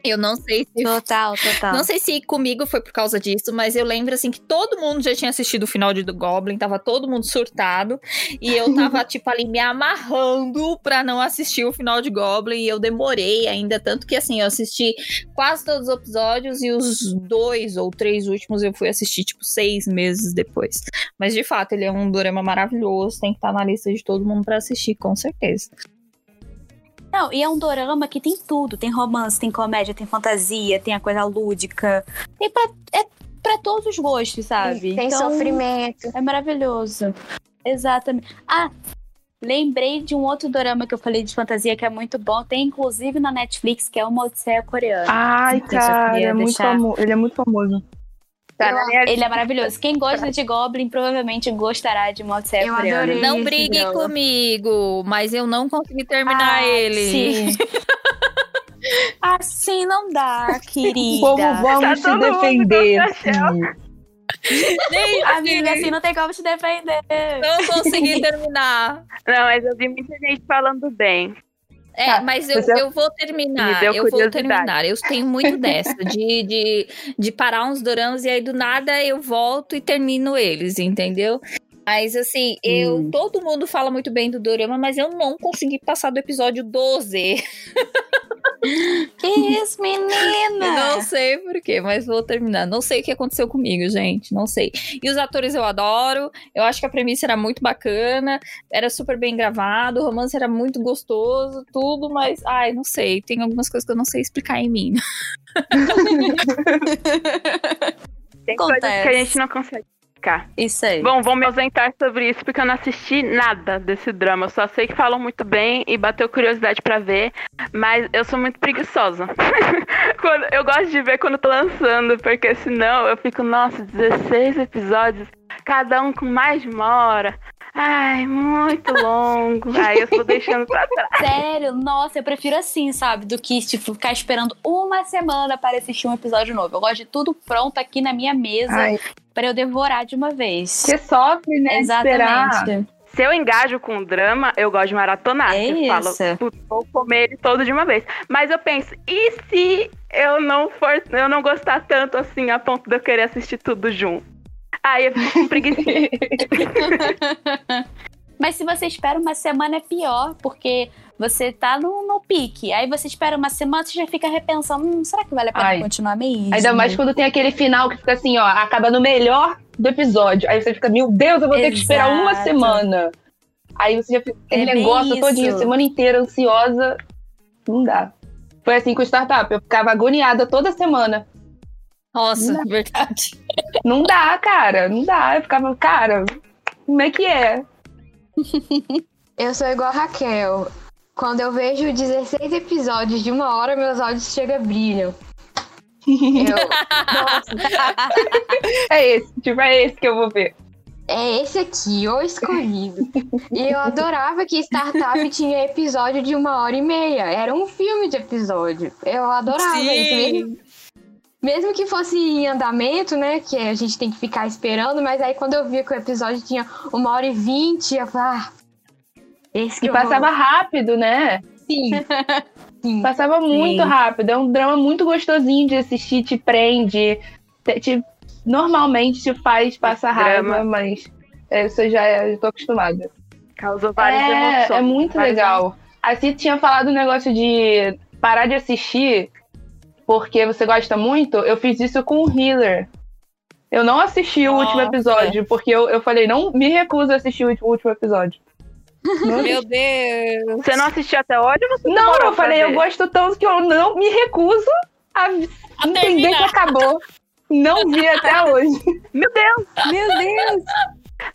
Eu não sei se *laughs* Total, total. não sei se comigo foi por causa disso, mas eu lembro assim que todo mundo já tinha assistido o final de do Goblin, tava todo mundo surtado, e eu tava *laughs* tipo ali me amarrando pra não assistir o final de Goblin, e eu demorei ainda, tanto que assim, eu assisti quase todos os episódios e os dois ou três últimos eu fui assistir tipo seis meses depois. Mas de fato, ele é um dorama maravilhoso, tem que estar na lista de todo mundo pra assistir, com certeza. Não, e é um dorama que tem tudo. Tem romance, tem comédia, tem fantasia, tem a coisa lúdica. Tem pra, é pra todos os gostos, sabe? Tem Então, sofrimento. É maravilhoso. Exatamente. Ah, lembrei de um outro dorama que eu falei de fantasia que é muito bom. Tem inclusive na Netflix, que é uma Odisseia Coreana. Ai, cara, é muito ele é muito famoso. Tá na minha Ele é maravilhoso. Quem gosta de Goblin provavelmente gostará de Odisseia Eu adorei. Não drama. comigo, mas eu não consegui terminar Ah, ele. Sim. *laughs* assim não dá, querida. Como vamos Tá mundo defender? Nem *laughs* Amiga, assim não tem como te defender. não consegui *laughs* terminar. Não, mas eu vi muita gente falando bem. É, Tá, mas eu, você- eu vou terminar. Eu vou terminar. Eu tenho muito dessa, de, de, de parar uns doramas e aí do nada eu volto e termino eles, entendeu? Mas assim, eu Hum. todo mundo fala muito bem do dorama, mas eu não consegui passar do episódio 12. Que isso, menina? *laughs* Não sei porquê, mas vou terminar. Não sei o que aconteceu comigo, gente. Não sei. E os atores eu adoro. Eu acho que a premissa era muito bacana. Era super bem gravado. O romance era muito gostoso. Tudo, mas. Ai, não sei. Tem algumas coisas que eu não sei explicar em mim. *laughs* Tem coisas Acontece. que a gente não consegue explicar. Isso aí. Bom, vou me ausentar sobre isso porque eu não assisti nada desse drama. Eu só sei que falam muito bem e bateu curiosidade pra ver, mas eu sou muito preguiçosa. *laughs* Eu gosto de ver quando tô lançando, porque senão eu fico, nossa, 16 episódios, cada um com mais de uma hora. Ai, muito longo. *laughs* Aí eu tô deixando pra trás. Sério, nossa, eu prefiro assim, sabe? Do que tipo, ficar esperando uma semana para assistir um episódio novo. Eu gosto de tudo pronto aqui na minha mesa Ai, para eu devorar de uma vez. você sofre, né? de Esperar. Exatamente. Se eu engajo com drama, eu gosto de maratonar. É eu falo, isso. "Putz, vou comer ele todo de uma vez. Mas eu penso, e se eu não for, eu não gostar tanto assim a ponto de eu querer assistir tudo junto? Aí eu fico preguiça. *laughs* Mas se você espera uma semana é pior, porque você tá no, no pique. Aí você espera uma semana, você já fica repensando, hum, será que vale a pena Ai. continuar mesmo? Ainda mais quando tem aquele final que fica assim, ó, acaba no melhor do episódio. Aí você fica, meu Deus, eu vou ter que esperar uma Exato. semana. Aí você já fica aquele É negócio todinho, isso. a semana inteira, ansiosa. Não dá. Foi assim com o startup. Eu ficava agoniada toda semana. Nossa, Não. verdade. *laughs* Não dá, cara. Não dá. Eu ficava, cara, como é que é? *laughs* Eu sou igual a Raquel. Quando eu vejo 16 episódios de uma hora, meus olhos chegam a brilham. *laughs* Eu, nossa, É esse, tipo, é esse que eu vou ver. é esse aqui, o escolhido. E eu adorava que Startup tinha episódio de uma hora e meia. Era um filme de episódio. Eu adorava isso. Mesmo, mesmo que fosse em andamento, né? Que a gente tem que ficar esperando, mas aí quando eu via que o episódio tinha uma hora e vinte, eu falava, ah, esse que E passava rápido, né? vou. Sim. *laughs* Sim. Passava muito Sim. rápido. É um drama muito gostosinho de assistir, te prende. Te, te- normalmente te faz passar Drama. raiva, mas é, isso eu já tô acostumada. Causou várias É, emoções. é muito várias legal. A Cid tinha falado um negócio de parar de assistir porque você gosta muito. Eu fiz isso com o Healer. Eu não assisti o último episódio, porque eu, eu falei, não me recuso a assistir o último- episódio. *laughs* Não, Meu Deus. Você não assistiu até hoje não, eu falei, eu gosto tanto que eu não me recuso a A entender que terminar. acabou. Não vi *laughs* até hoje. Meu Deus! Meu Deus!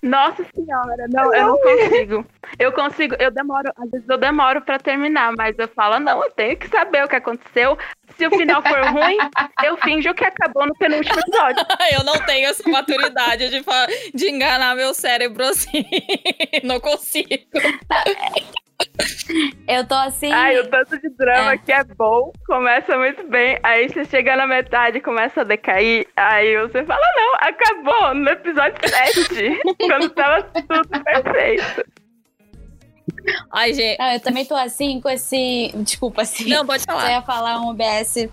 Nossa senhora, não, eu não consigo. Eu consigo, eu demoro, às vezes eu demoro pra terminar, mas eu falo, não, eu tenho que saber o que aconteceu. Se o final for ruim, eu finjo que acabou no penúltimo episódio. *laughs* Eu não tenho essa maturidade de, de enganar meu cérebro assim. *laughs* Não consigo. Eu tô assim. Ai, o tanto de drama É. que é bom, começa muito bem, aí você chega na metade e começa a decair, aí você fala, não, acabou no episódio 7, *laughs* quando tava tudo perfeito. Ai, gente. Não, eu também tô assim com esse. Desculpa, assim. Não, pode Você falar. ia falar um OBS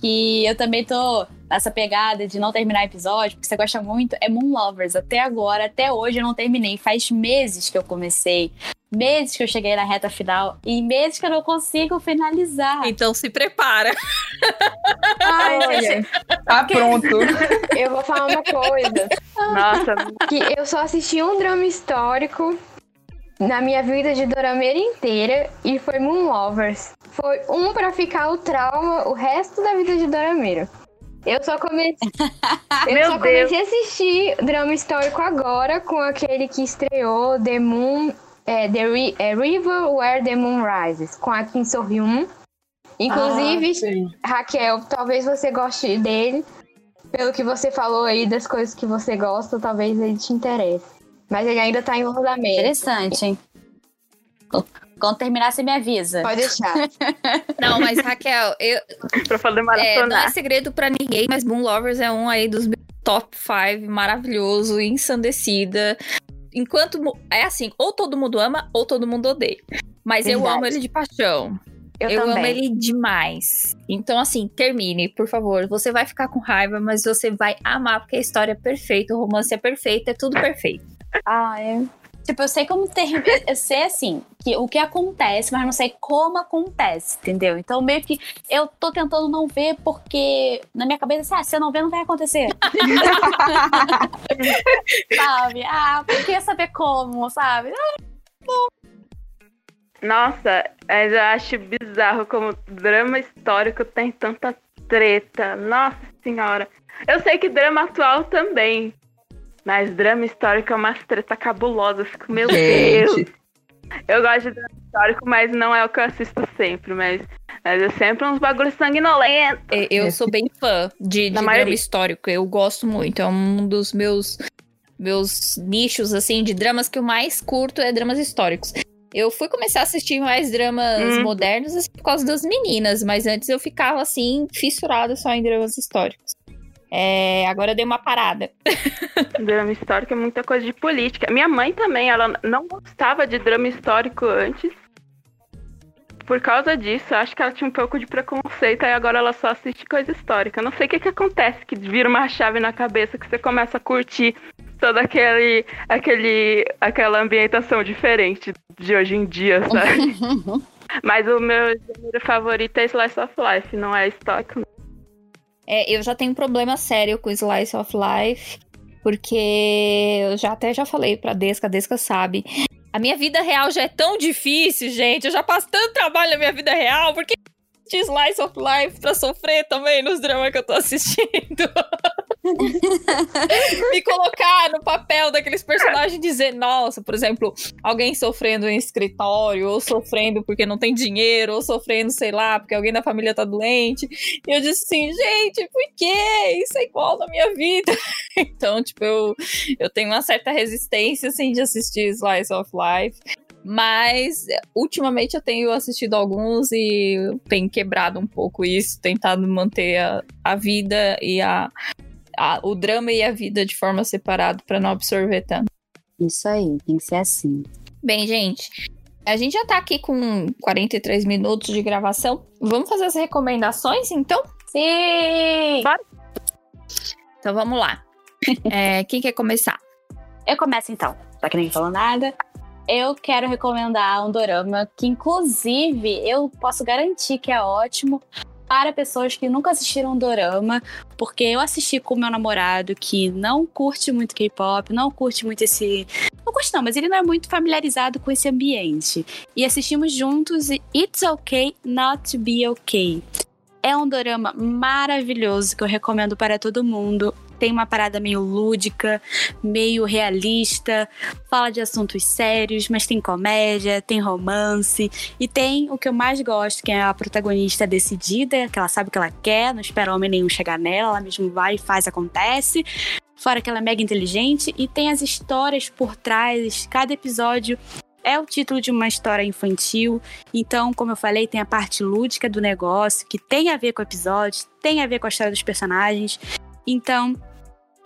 que eu também tô nessa pegada de não terminar episódio, porque você gosta muito, é Moon Lovers. Até agora, até hoje eu não terminei. Faz meses que eu comecei, meses que eu cheguei na reta final e meses que eu não consigo finalizar. Então se prepara. Ai, Olha, gente, Tá pronto. *laughs* eu vou falar uma coisa. Nossa, Que eu só assisti um drama histórico na minha vida de dorameira inteira e foi Moon Lovers. Foi um pra ficar o trauma o resto da vida de dorameira. Eu só comecei, eu Meu só Deus. comecei a assistir drama histórico agora com aquele que estreou The Moon, é, The Ri- é, River Where the Moon Rises, com a Kim So Hyun. Inclusive, Ah. Raquel, talvez você goste dele. Pelo que você falou aí das coisas que você gosta, talvez ele te interesse. Mas ele ainda tá em andamento. interessante, hein? Quando terminar, você me avisa. Pode deixar. *laughs* Não, mas Raquel, eu, pra fazer é, não é segredo pra ninguém, mas Moon Lovers é um aí dos top 5 maravilhoso, ensandecida. Enquanto. É assim, ou todo mundo ama, ou todo mundo odeia. Mas eu Verdade. amo ele de paixão. Eu, Eu, amo ele demais. Então, assim, termine, por favor. Você vai ficar com raiva, mas você vai amar, porque a história é perfeita, o romance é perfeito, é tudo perfeito. Ah, é. Tipo, eu sei como termina. Eu sei assim, que o que acontece, mas não sei como acontece, entendeu? Então, meio que eu tô tentando não ver, porque na minha cabeça, assim, ah, se eu não ver, não vai acontecer. *laughs* sabe? Ah, por que saber como, sabe? Nossa, mas eu acho bizarro como drama histórico tem tanta treta. Nossa senhora. Eu sei que drama atual também. Mas drama histórico é umas treta cabulosa. Eu fico, meu Deus. Gente, Eu gosto de drama histórico, mas não é o que eu assisto sempre. Mas, mas é sempre uns bagulho sanguinolento. E- Eu sou bem fã de, de drama maioria. histórico. Eu gosto muito. É um dos meus, meus nichos, assim, de dramas que eu mais curto é dramas históricos. Eu fui começar a assistir mais dramas Hum. modernos assim, por causa das meninas, mas antes eu ficava, assim, fissurada só em dramas históricos. É, agora eu dei uma parada. *laughs* Drama histórico é muita coisa de política. Minha mãe também, ela não gostava de drama histórico antes. Por causa disso, acho que ela tinha um pouco de preconceito, aí agora ela só assiste coisa histórica. Eu não sei o que, que acontece, que vira uma chave na cabeça, que você começa a curtir toda aquele, aquele, aquela ambientação diferente de hoje em dia, sabe? *laughs* Mas o meu gênero favorito é Slice of Life, não é histórico. É, eu já tenho um problema sério com Slice of Life, porque eu já até já falei pra Desca, a Desca sabe. A minha vida real já é tão difícil, gente. Eu já passo tanto trabalho na minha vida real, porque de Slice of Life pra sofrer também nos dramas que eu tô assistindo. *laughs* Me *laughs* colocar no papel daqueles personagens e dizer, nossa, por exemplo, alguém sofrendo em escritório, ou sofrendo porque não tem dinheiro, ou sofrendo, sei lá, porque alguém da família tá doente. E eu disse assim, gente, por quê? Isso é igual na minha vida. *laughs* então, tipo, eu, eu tenho uma certa resistência, assim, de assistir Slice of Life. Mas, ultimamente, eu tenho assistido alguns e tenho quebrado um pouco isso, tentado manter a, a vida e a, a- o drama e a vida de forma separada para não absorver tanto. Isso aí, tem que ser assim. Bem, gente, a gente já tá aqui com 43 minutos de gravação. Vamos fazer as recomendações, então? Sim! Então vamos lá. *laughs* É, quem quer começar? Eu começo então, já que ninguém falou nada. Eu quero recomendar um dorama que, inclusive, eu posso garantir que é ótimo, para pessoas que nunca assistiram dorama, porque eu assisti com meu namorado que não curte muito K-pop, não curte muito esse. Não curte, não, mas ele não é muito familiarizado com esse ambiente. E assistimos juntos It's Okay Not to Be Okay. É um dorama maravilhoso que eu recomendo para todo mundo tem uma parada meio lúdica, meio realista, fala de assuntos sérios, mas tem comédia, tem romance e tem o que eu mais gosto, que é a protagonista decidida, que ela sabe o que ela quer, não espera homem nenhum chegar nela, ela mesmo vai e faz, acontece. Fora que ela é mega inteligente e tem as histórias por trás, cada episódio é o título de uma história infantil. Então, como eu falei, tem a parte lúdica do negócio, que tem a ver com o episódio, tem a ver com a história dos personagens. Então,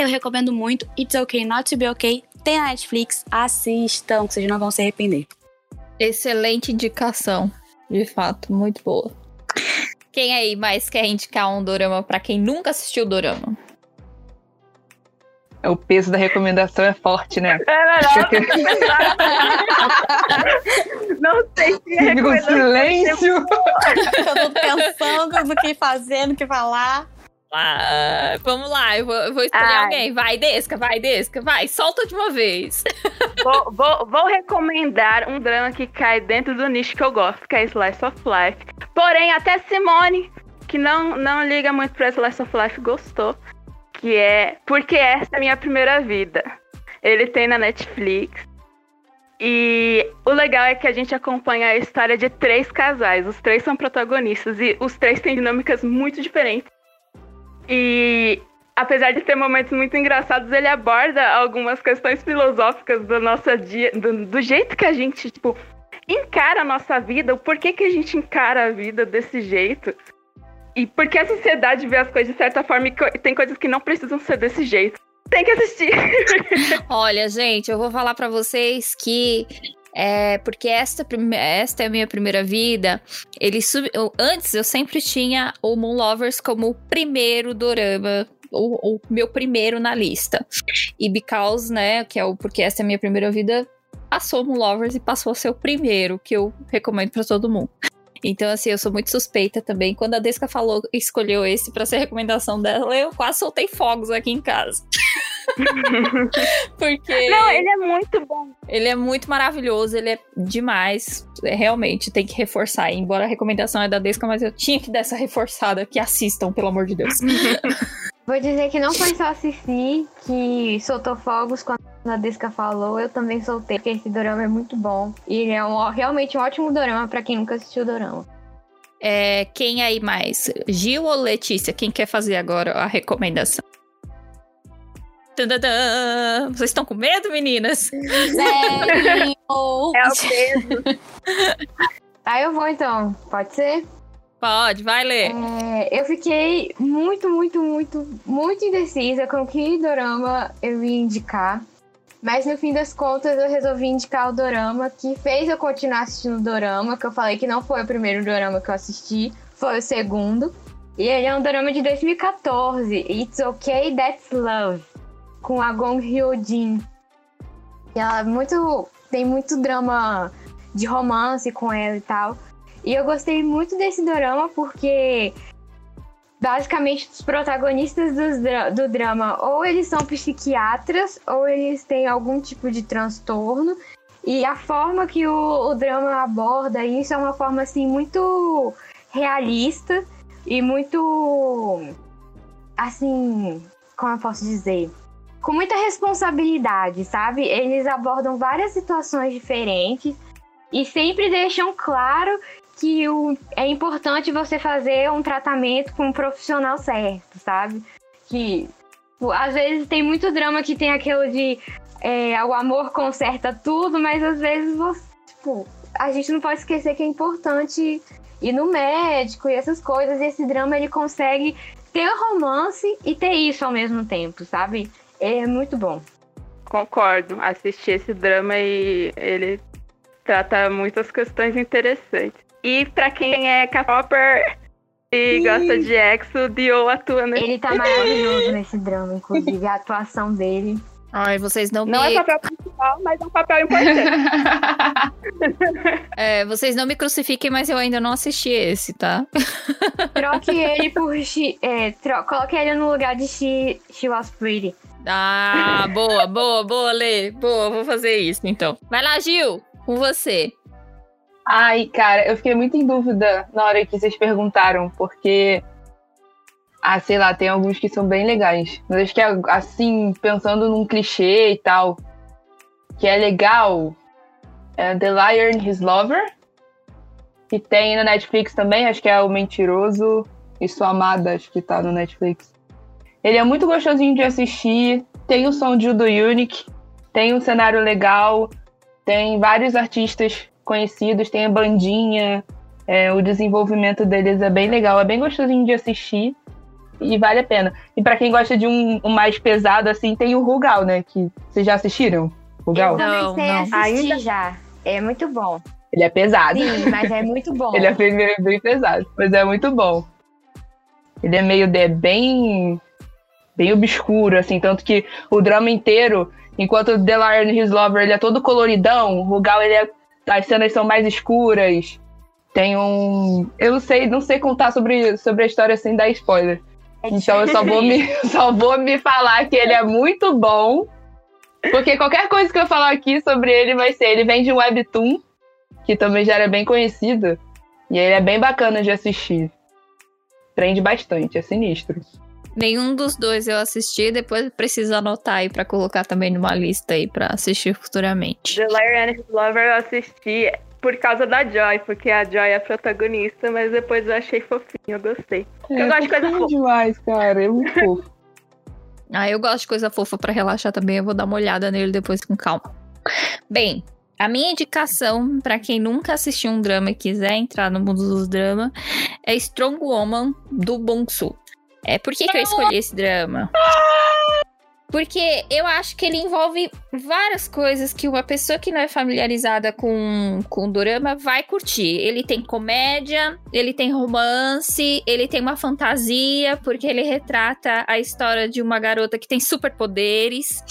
eu recomendo muito It's Okay Not to Be Okay. Tem na Netflix, assistam, que vocês não vão se arrepender. Excelente indicação, de fato, muito boa. Quem aí mais quer indicar um dorama para quem nunca assistiu dorama? O peso da recomendação é forte, né? É não *laughs* sei se é Fica um silêncio. Eu tô pensando no que fazer, no que falar. Ah, vamos lá, eu vou, eu vou escolher Ai. alguém. Vai, Desca, vai, Desca, vai, solta de uma vez. *laughs* Vou, vou- vou recomendar um drama que cai dentro do nicho que eu gosto, que é Slice of Life. Porém, até Simone, que não, não liga muito pra Slice of Life, gostou. Que é Porque Essa é a Minha Primeira Vida. Ele tem na Netflix. E o legal é que a gente acompanha a história de três casais. Os três são protagonistas e os três têm dinâmicas muito diferentes. E apesar de ter momentos muito engraçados, ele aborda algumas questões filosóficas do nosso dia, do, do jeito que a gente, tipo, encara a nossa vida, o porquê que a gente encara a vida desse jeito. E por que a sociedade vê as coisas de certa forma e tem coisas que não precisam ser desse jeito. Tem que assistir. *laughs* Olha, gente, eu vou falar pra vocês que é porque esta, esta é a minha primeira vida. Ele sub... eu- antes eu sempre tinha o Moon Lovers como o primeiro dorama, o, o meu primeiro na lista. E Because, né, que é o porque esta é a minha primeira vida, passou Moon Lovers e passou a ser o primeiro que eu recomendo pra todo mundo. Então, assim, eu sou muito suspeita também. Quando a Desca falou, escolheu esse pra ser recomendação dela, eu quase soltei fogos aqui em casa. *laughs* *laughs* Porque. Não, ele é muito bom. Ele é muito maravilhoso, ele é demais. É, realmente, tem que reforçar. Embora a recomendação é da Desca, mas eu tinha que dar essa reforçada. Que assistam, pelo amor de Deus. *laughs* Vou dizer que não foi só a Cici que soltou fogos quando a Desca falou, eu também soltei, porque esse dorama é muito bom. E ele é um- realmente um ótimo dorama pra quem nunca assistiu o dorama. É, quem aí mais? Gil ou Letícia? Quem quer fazer agora a recomendação? Tadadã! Vocês estão com medo, meninas? Sério? É o peso. *laughs* Tá, eu vou então, pode ser? Pode, vai ler. É, eu fiquei muito, muito, muito, muito indecisa com que dorama eu ia indicar. Mas no fim das contas eu resolvi indicar o dorama que fez eu continuar assistindo o dorama, que eu falei que não foi o primeiro dorama que eu assisti, foi o segundo. E ele é um dorama de 2014, It's Okay, That's Love, com a Gong Hyo-jin. E ela é muito, tem muito drama de romance com ela e tal. E eu gostei muito desse dorama porque basicamente os protagonistas dra- do drama ou eles são psiquiatras ou eles têm algum tipo de transtorno. E a forma que o, o drama aborda isso é uma forma assim muito realista e muito assim, como eu posso dizer, com muita responsabilidade, sabe? Eles abordam várias situações diferentes e sempre deixam claro que o, é importante você fazer um tratamento com um profissional certo, sabe? Que pô, às vezes tem muito drama que tem aquilo de é, o amor conserta tudo, mas às vezes você, tipo, a gente não pode esquecer que é importante ir no médico e essas coisas. E esse drama ele consegue ter romance e ter isso ao mesmo tempo, sabe? É muito bom. Concordo. Assisti esse drama e ele trata muitas questões interessantes. E pra quem é K-popper e gosta de EXO, Dio atua nesse Ele tá maravilhoso nesse drama, inclusive a atuação dele Ai, vocês não, Não me. é papel principal, mas é um papel importante. *laughs* é, vocês não me crucifiquem, mas eu ainda não assisti esse, tá? Troque ele *laughs* por. É, tro, coloque ele no lugar de She, She Was Pretty. Ah, boa, boa, boa, Lê. Boa, vou fazer isso então. Vai lá, Gil, com você. Ai, cara, eu fiquei muito em dúvida na hora que vocês perguntaram, porque. Ah, sei lá, tem alguns que são bem legais. Mas acho que, assim, pensando num clichê e tal, que é legal, é The Liar and His Lover. Que tem na Netflix também, acho que é O Mentiroso e Sua Amada, acho que tá no Netflix. Ele é muito gostosinho de assistir, tem o som de do Unique, tem um cenário legal, tem vários artistas conhecidos, tem a bandinha, é, o desenvolvimento deles é bem legal, é bem gostosinho de assistir e vale a pena. E para quem gosta de um, um, mais pesado, assim, tem o Rugal, né? Que vocês já assistiram? Rugal? Eu não, não. Ainda... já. É muito bom. Ele é pesado. Sim, mas é muito *laughs* bom. Ele é bem, bem, pesado, mas é muito bom. Ele é meio de, bem bem obscuro, assim, tanto que o drama inteiro, enquanto and His Lover ele é todo coloridão, o Rugal ele é, as cenas são mais escuras. Tem um, eu não sei, não sei contar sobre, sobre a história sem dar spoiler. Então eu só vou, me, *laughs* só vou me falar que ele é muito bom. Porque qualquer coisa que eu falar aqui sobre ele vai ser. Ele vem de um webtoon, que também já era bem conhecido. E ele é bem bacana de assistir. Prende bastante, é sinistro. Nenhum dos dois eu assisti, depois preciso anotar aí pra colocar também numa lista aí pra assistir futuramente. The Liar and His Lover eu assisti por causa da Joy, porque a Joy é a protagonista, mas depois eu achei fofinho, eu gostei. É, eu gosto de coisa fofa. demais, cara, é muito fofo. *laughs* ah, eu gosto de coisa fofa para relaxar também, eu vou dar uma olhada nele depois com calma. Bem, a minha indicação para quem nunca assistiu um drama e quiser entrar no mundo dos dramas é Strong Woman do Bong-soo. É, por que, que eu escolhi esse drama? Porque eu acho que ele envolve várias coisas que uma pessoa que não é familiarizada com, com o dorama vai curtir. Ele tem comédia, ele tem romance, ele tem uma fantasia, porque ele retrata a história de uma garota que tem superpoderes.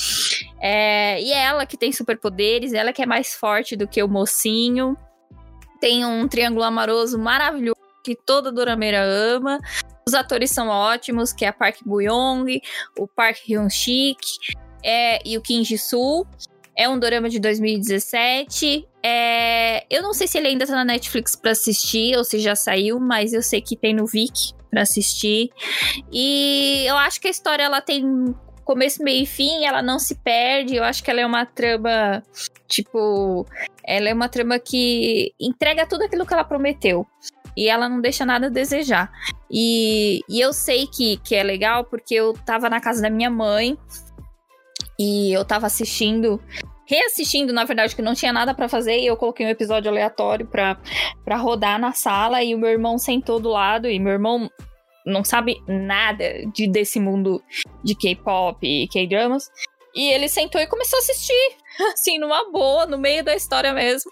É, e é ela que tem superpoderes, ela que é mais forte do que o mocinho. Tem um triângulo amoroso maravilhoso que toda dorameira ama. Os atores são ótimos, que é a Park Bo-young, o Park Hyun-sik é, e o Kim Ji-soo. É um dorama de 2017. É, eu não sei se ele ainda tá na Netflix para assistir ou se já saiu, mas eu sei que tem no Viki para assistir. E eu acho que a história ela tem começo, meio e fim, ela não se perde. Eu acho que ela é uma trama, tipo, ela é uma trama que entrega tudo aquilo que ela prometeu e ela não deixa nada a desejar. E, e eu sei que, que é legal porque eu tava na casa da minha mãe e eu tava assistindo reassistindo, na verdade, que não tinha nada para fazer, e eu coloquei um episódio aleatório pra, pra rodar na sala, e o meu irmão sentou do lado, e meu irmão não sabe nada de, desse mundo de K-pop e K-dramas. E ele sentou e começou a assistir, *laughs* assim, numa boa, no meio da história mesmo.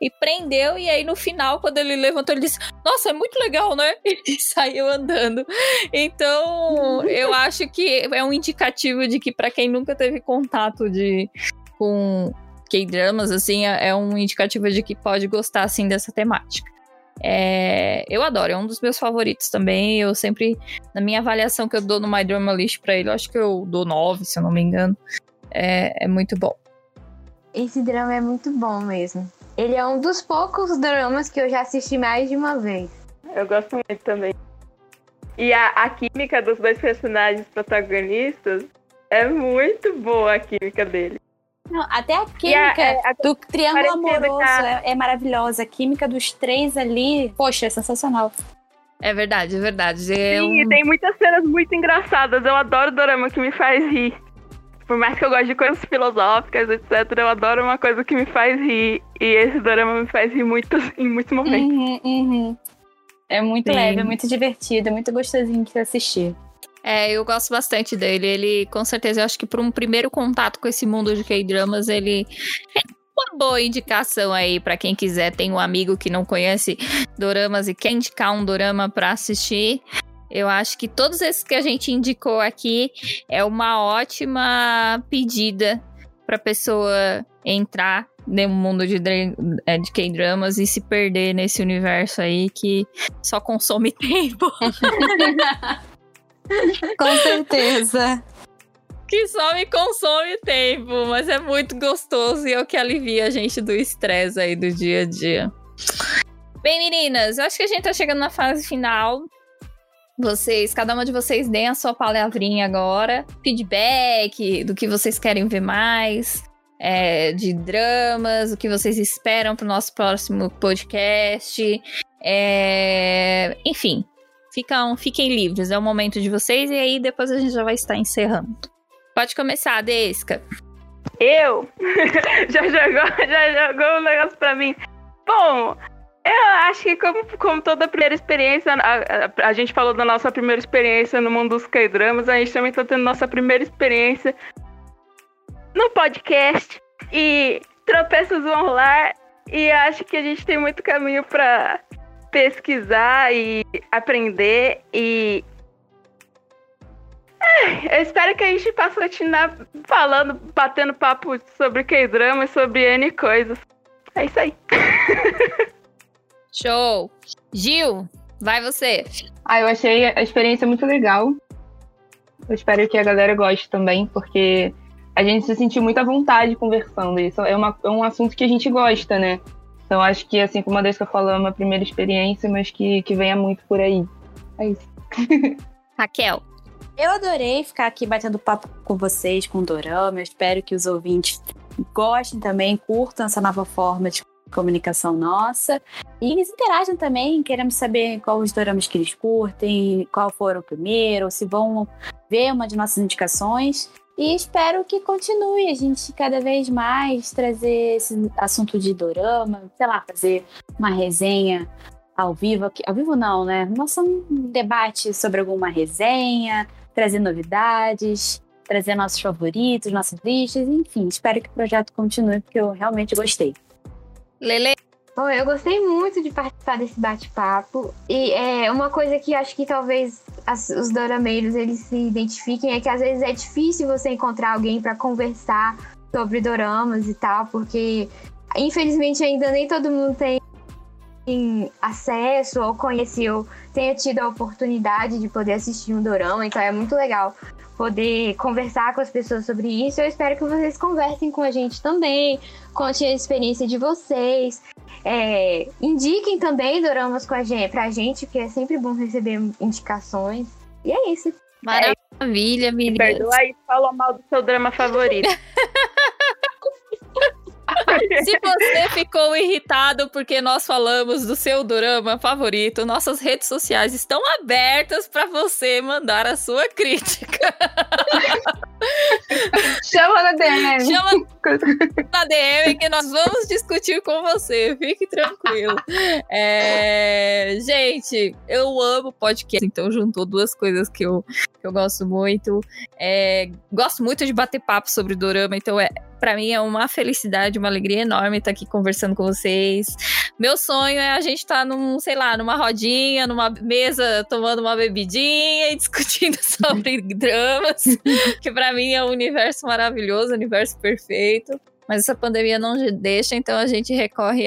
E prendeu, e aí no final, quando ele levantou, ele disse: Nossa, é muito legal, né? *laughs* E saiu andando. Então, eu acho que é um indicativo de que, para quem nunca teve contato de com K-dramas, assim, é, é um indicativo de que pode gostar, assim, dessa temática. É, eu adoro, é um dos meus favoritos também. Eu sempre, na minha avaliação que eu dou no My Drama List pra ele, eu acho que eu dou 9, se eu não me engano. É, é muito bom. Esse drama é muito bom mesmo. Ele é um dos poucos dramas que eu já assisti mais de uma vez. Eu gosto muito também. E a, a química dos dois personagens protagonistas é muito boa a química dele. Não, até a química a, a, do triângulo amoroso é, é, maravilhosa. A química dos três ali, poxa, é sensacional. É verdade, é verdade. É Sim, um... tem muitas cenas muito engraçadas. Eu adoro dorama que me faz rir. Por mais que eu goste de coisas filosóficas, etc., eu adoro uma coisa que me faz rir. E esse dorama me faz rir muito *laughs* em muitos momentos. Uhum, uhum. É muito Sim. leve, é muito divertido, é muito gostosinho de assistir. É, eu gosto bastante dele. Ele, com certeza, eu acho que por um primeiro contato com esse mundo de K-dramas, ele é uma boa indicação aí para quem quiser. Tem um amigo que não conhece doramas e quer indicar um dorama para assistir. Eu acho que todos esses que a gente indicou aqui é uma ótima pedida para pessoa entrar no mundo de, é, de K-dramas e se perder nesse universo aí que só consome *laughs* tempo. Com certeza. Que só me consome tempo, mas é muito gostoso e é o que alivia a gente do estresse aí do dia a dia. Bem, meninas, eu acho que a gente tá chegando na fase final. Vocês, cada uma de vocês deem a sua palavrinha agora. Feedback do que vocês querem ver mais. É, de dramas, o que vocês esperam pro nosso próximo podcast. É, enfim, ficam, fiquem livres, é o momento de vocês e aí depois a gente já vai estar encerrando. Pode começar, Desca. Eu? *laughs* já jogou, já jogou um negócio pra mim. Bom, eu acho que como, como toda primeira experiência, a, a, a, gente falou da nossa primeira experiência no mundo dos K-dramas, a gente também está tendo nossa primeira experiência no podcast e tropeços vão rolar e acho que a gente tem muito caminho para pesquisar e aprender e eu espero que a gente possa continuar falando, batendo papo sobre K-drama e sobre N coisas. É isso aí. *laughs* Show! Gil, vai você. Ah, eu achei a experiência muito legal. Eu espero que a galera goste também, porque a gente se sentiu muito à vontade conversando. Isso é, uma, é um assunto que a gente gosta, né? Então acho que, assim como a Desca falou, é uma primeira experiência, mas que, que venha muito por aí. É isso. *laughs* Raquel. Eu adorei ficar aqui batendo papo com vocês, com o Dorama. Eu espero que os ouvintes gostem também, curtam essa nova forma de comunicação nossa. E eles interagem também, queremos saber qual os doramas que eles curtem, qual foram o primeiro, se vão ver uma de nossas indicações. E espero que continue a gente cada vez mais trazer esse assunto de dorama, sei lá, fazer uma resenha ao vivo, ao vivo não, né? Nossa, um debate sobre alguma resenha, trazer novidades, trazer nossos favoritos, nossas listas, enfim, espero que o projeto continue, porque eu realmente gostei. Lele. Bom, eu gostei muito de participar desse bate-papo. E é uma coisa que acho que talvez as, os dorameiros eles se identifiquem é que às vezes é difícil você encontrar alguém para conversar sobre doramas e tal, porque infelizmente ainda nem todo mundo tem acesso ou conheceu, tenha tido a oportunidade de poder assistir um dorama, então é muito legal poder conversar com as pessoas sobre isso. Eu espero que vocês conversem com a gente também, contem a experiência de vocês. É, indiquem também doramas com a gente, pra gente, que é sempre bom receber indicações. E é isso. Maravilha, meninas. Perdoa aí, falou mal do seu drama favorito. *laughs* Se você ficou irritado porque nós falamos do seu drama favorito, nossas redes sociais estão abertas para você mandar a sua crítica. Chama na DM. Chama na DM que nós vamos discutir com você. Fique tranquilo. É... Gente, eu amo podcast, então juntou duas coisas que eu, que eu gosto muito. É... Gosto muito de bater papo sobre dorama, então é para mim é uma felicidade, uma alegria enorme estar aqui conversando com vocês. Meu sonho é a gente estar tá num, sei lá, numa rodinha, numa mesa, tomando uma bebidinha e *laughs* discutindo sobre dramas, que para mim é um universo maravilhoso, um universo perfeito. Mas essa pandemia não deixa, então a gente recorre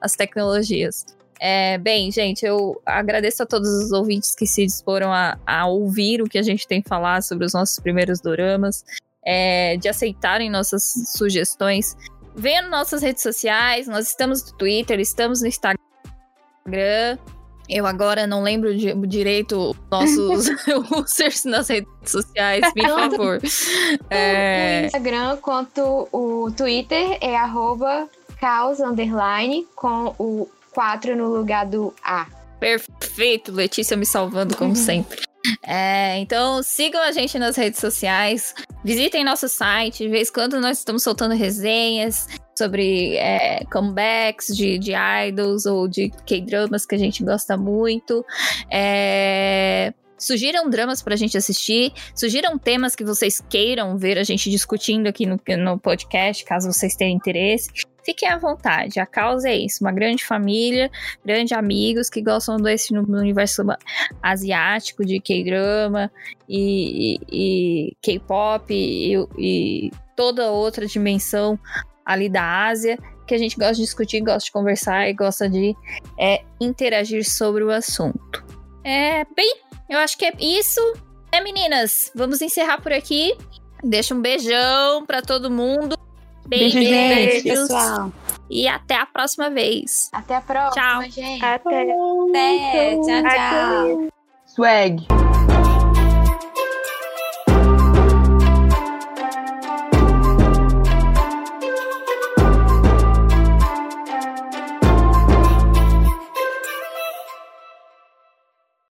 às tecnologias. É, bem, gente, eu agradeço a todos os ouvintes que se disporam a, a ouvir o que a gente tem falar sobre os nossos primeiros doramas é, de aceitarem nossas sugestões. Venha nossas redes sociais, nós estamos no Twitter, estamos no Instagram. Eu agora não lembro de, direito nossos *laughs* *laughs* users nas redes sociais, por favor. É... O Instagram quanto o Twitter é arroba caos underline com o 4 no lugar do A. Perfeito, Letícia me salvando como sempre. É, então sigam a gente nas redes sociais, visitem nosso site, de vez em quando nós estamos soltando resenhas sobre é, comebacks de, de idols ou de K-dramas que a gente gosta muito. É, Sugiram dramas pra gente assistir, sugiram temas que vocês queiram ver a gente discutindo aqui no, no podcast, caso vocês tenham interesse. Fiquem à vontade. A causa é isso: uma grande família, grandes amigos que gostam desse universo asiático, de K-drama e, e, e K-pop e, e toda outra dimensão ali da Ásia que a gente gosta de discutir, gosta de conversar e gosta de é, interagir sobre o assunto. É, bem, eu acho que é isso. É, meninas, vamos encerrar por aqui. Deixa um beijão para todo mundo. Beijo, gente, pessoal. E até a próxima vez. Até a próxima, tchau. gente. Até. Até, tchau, tchau. Swag.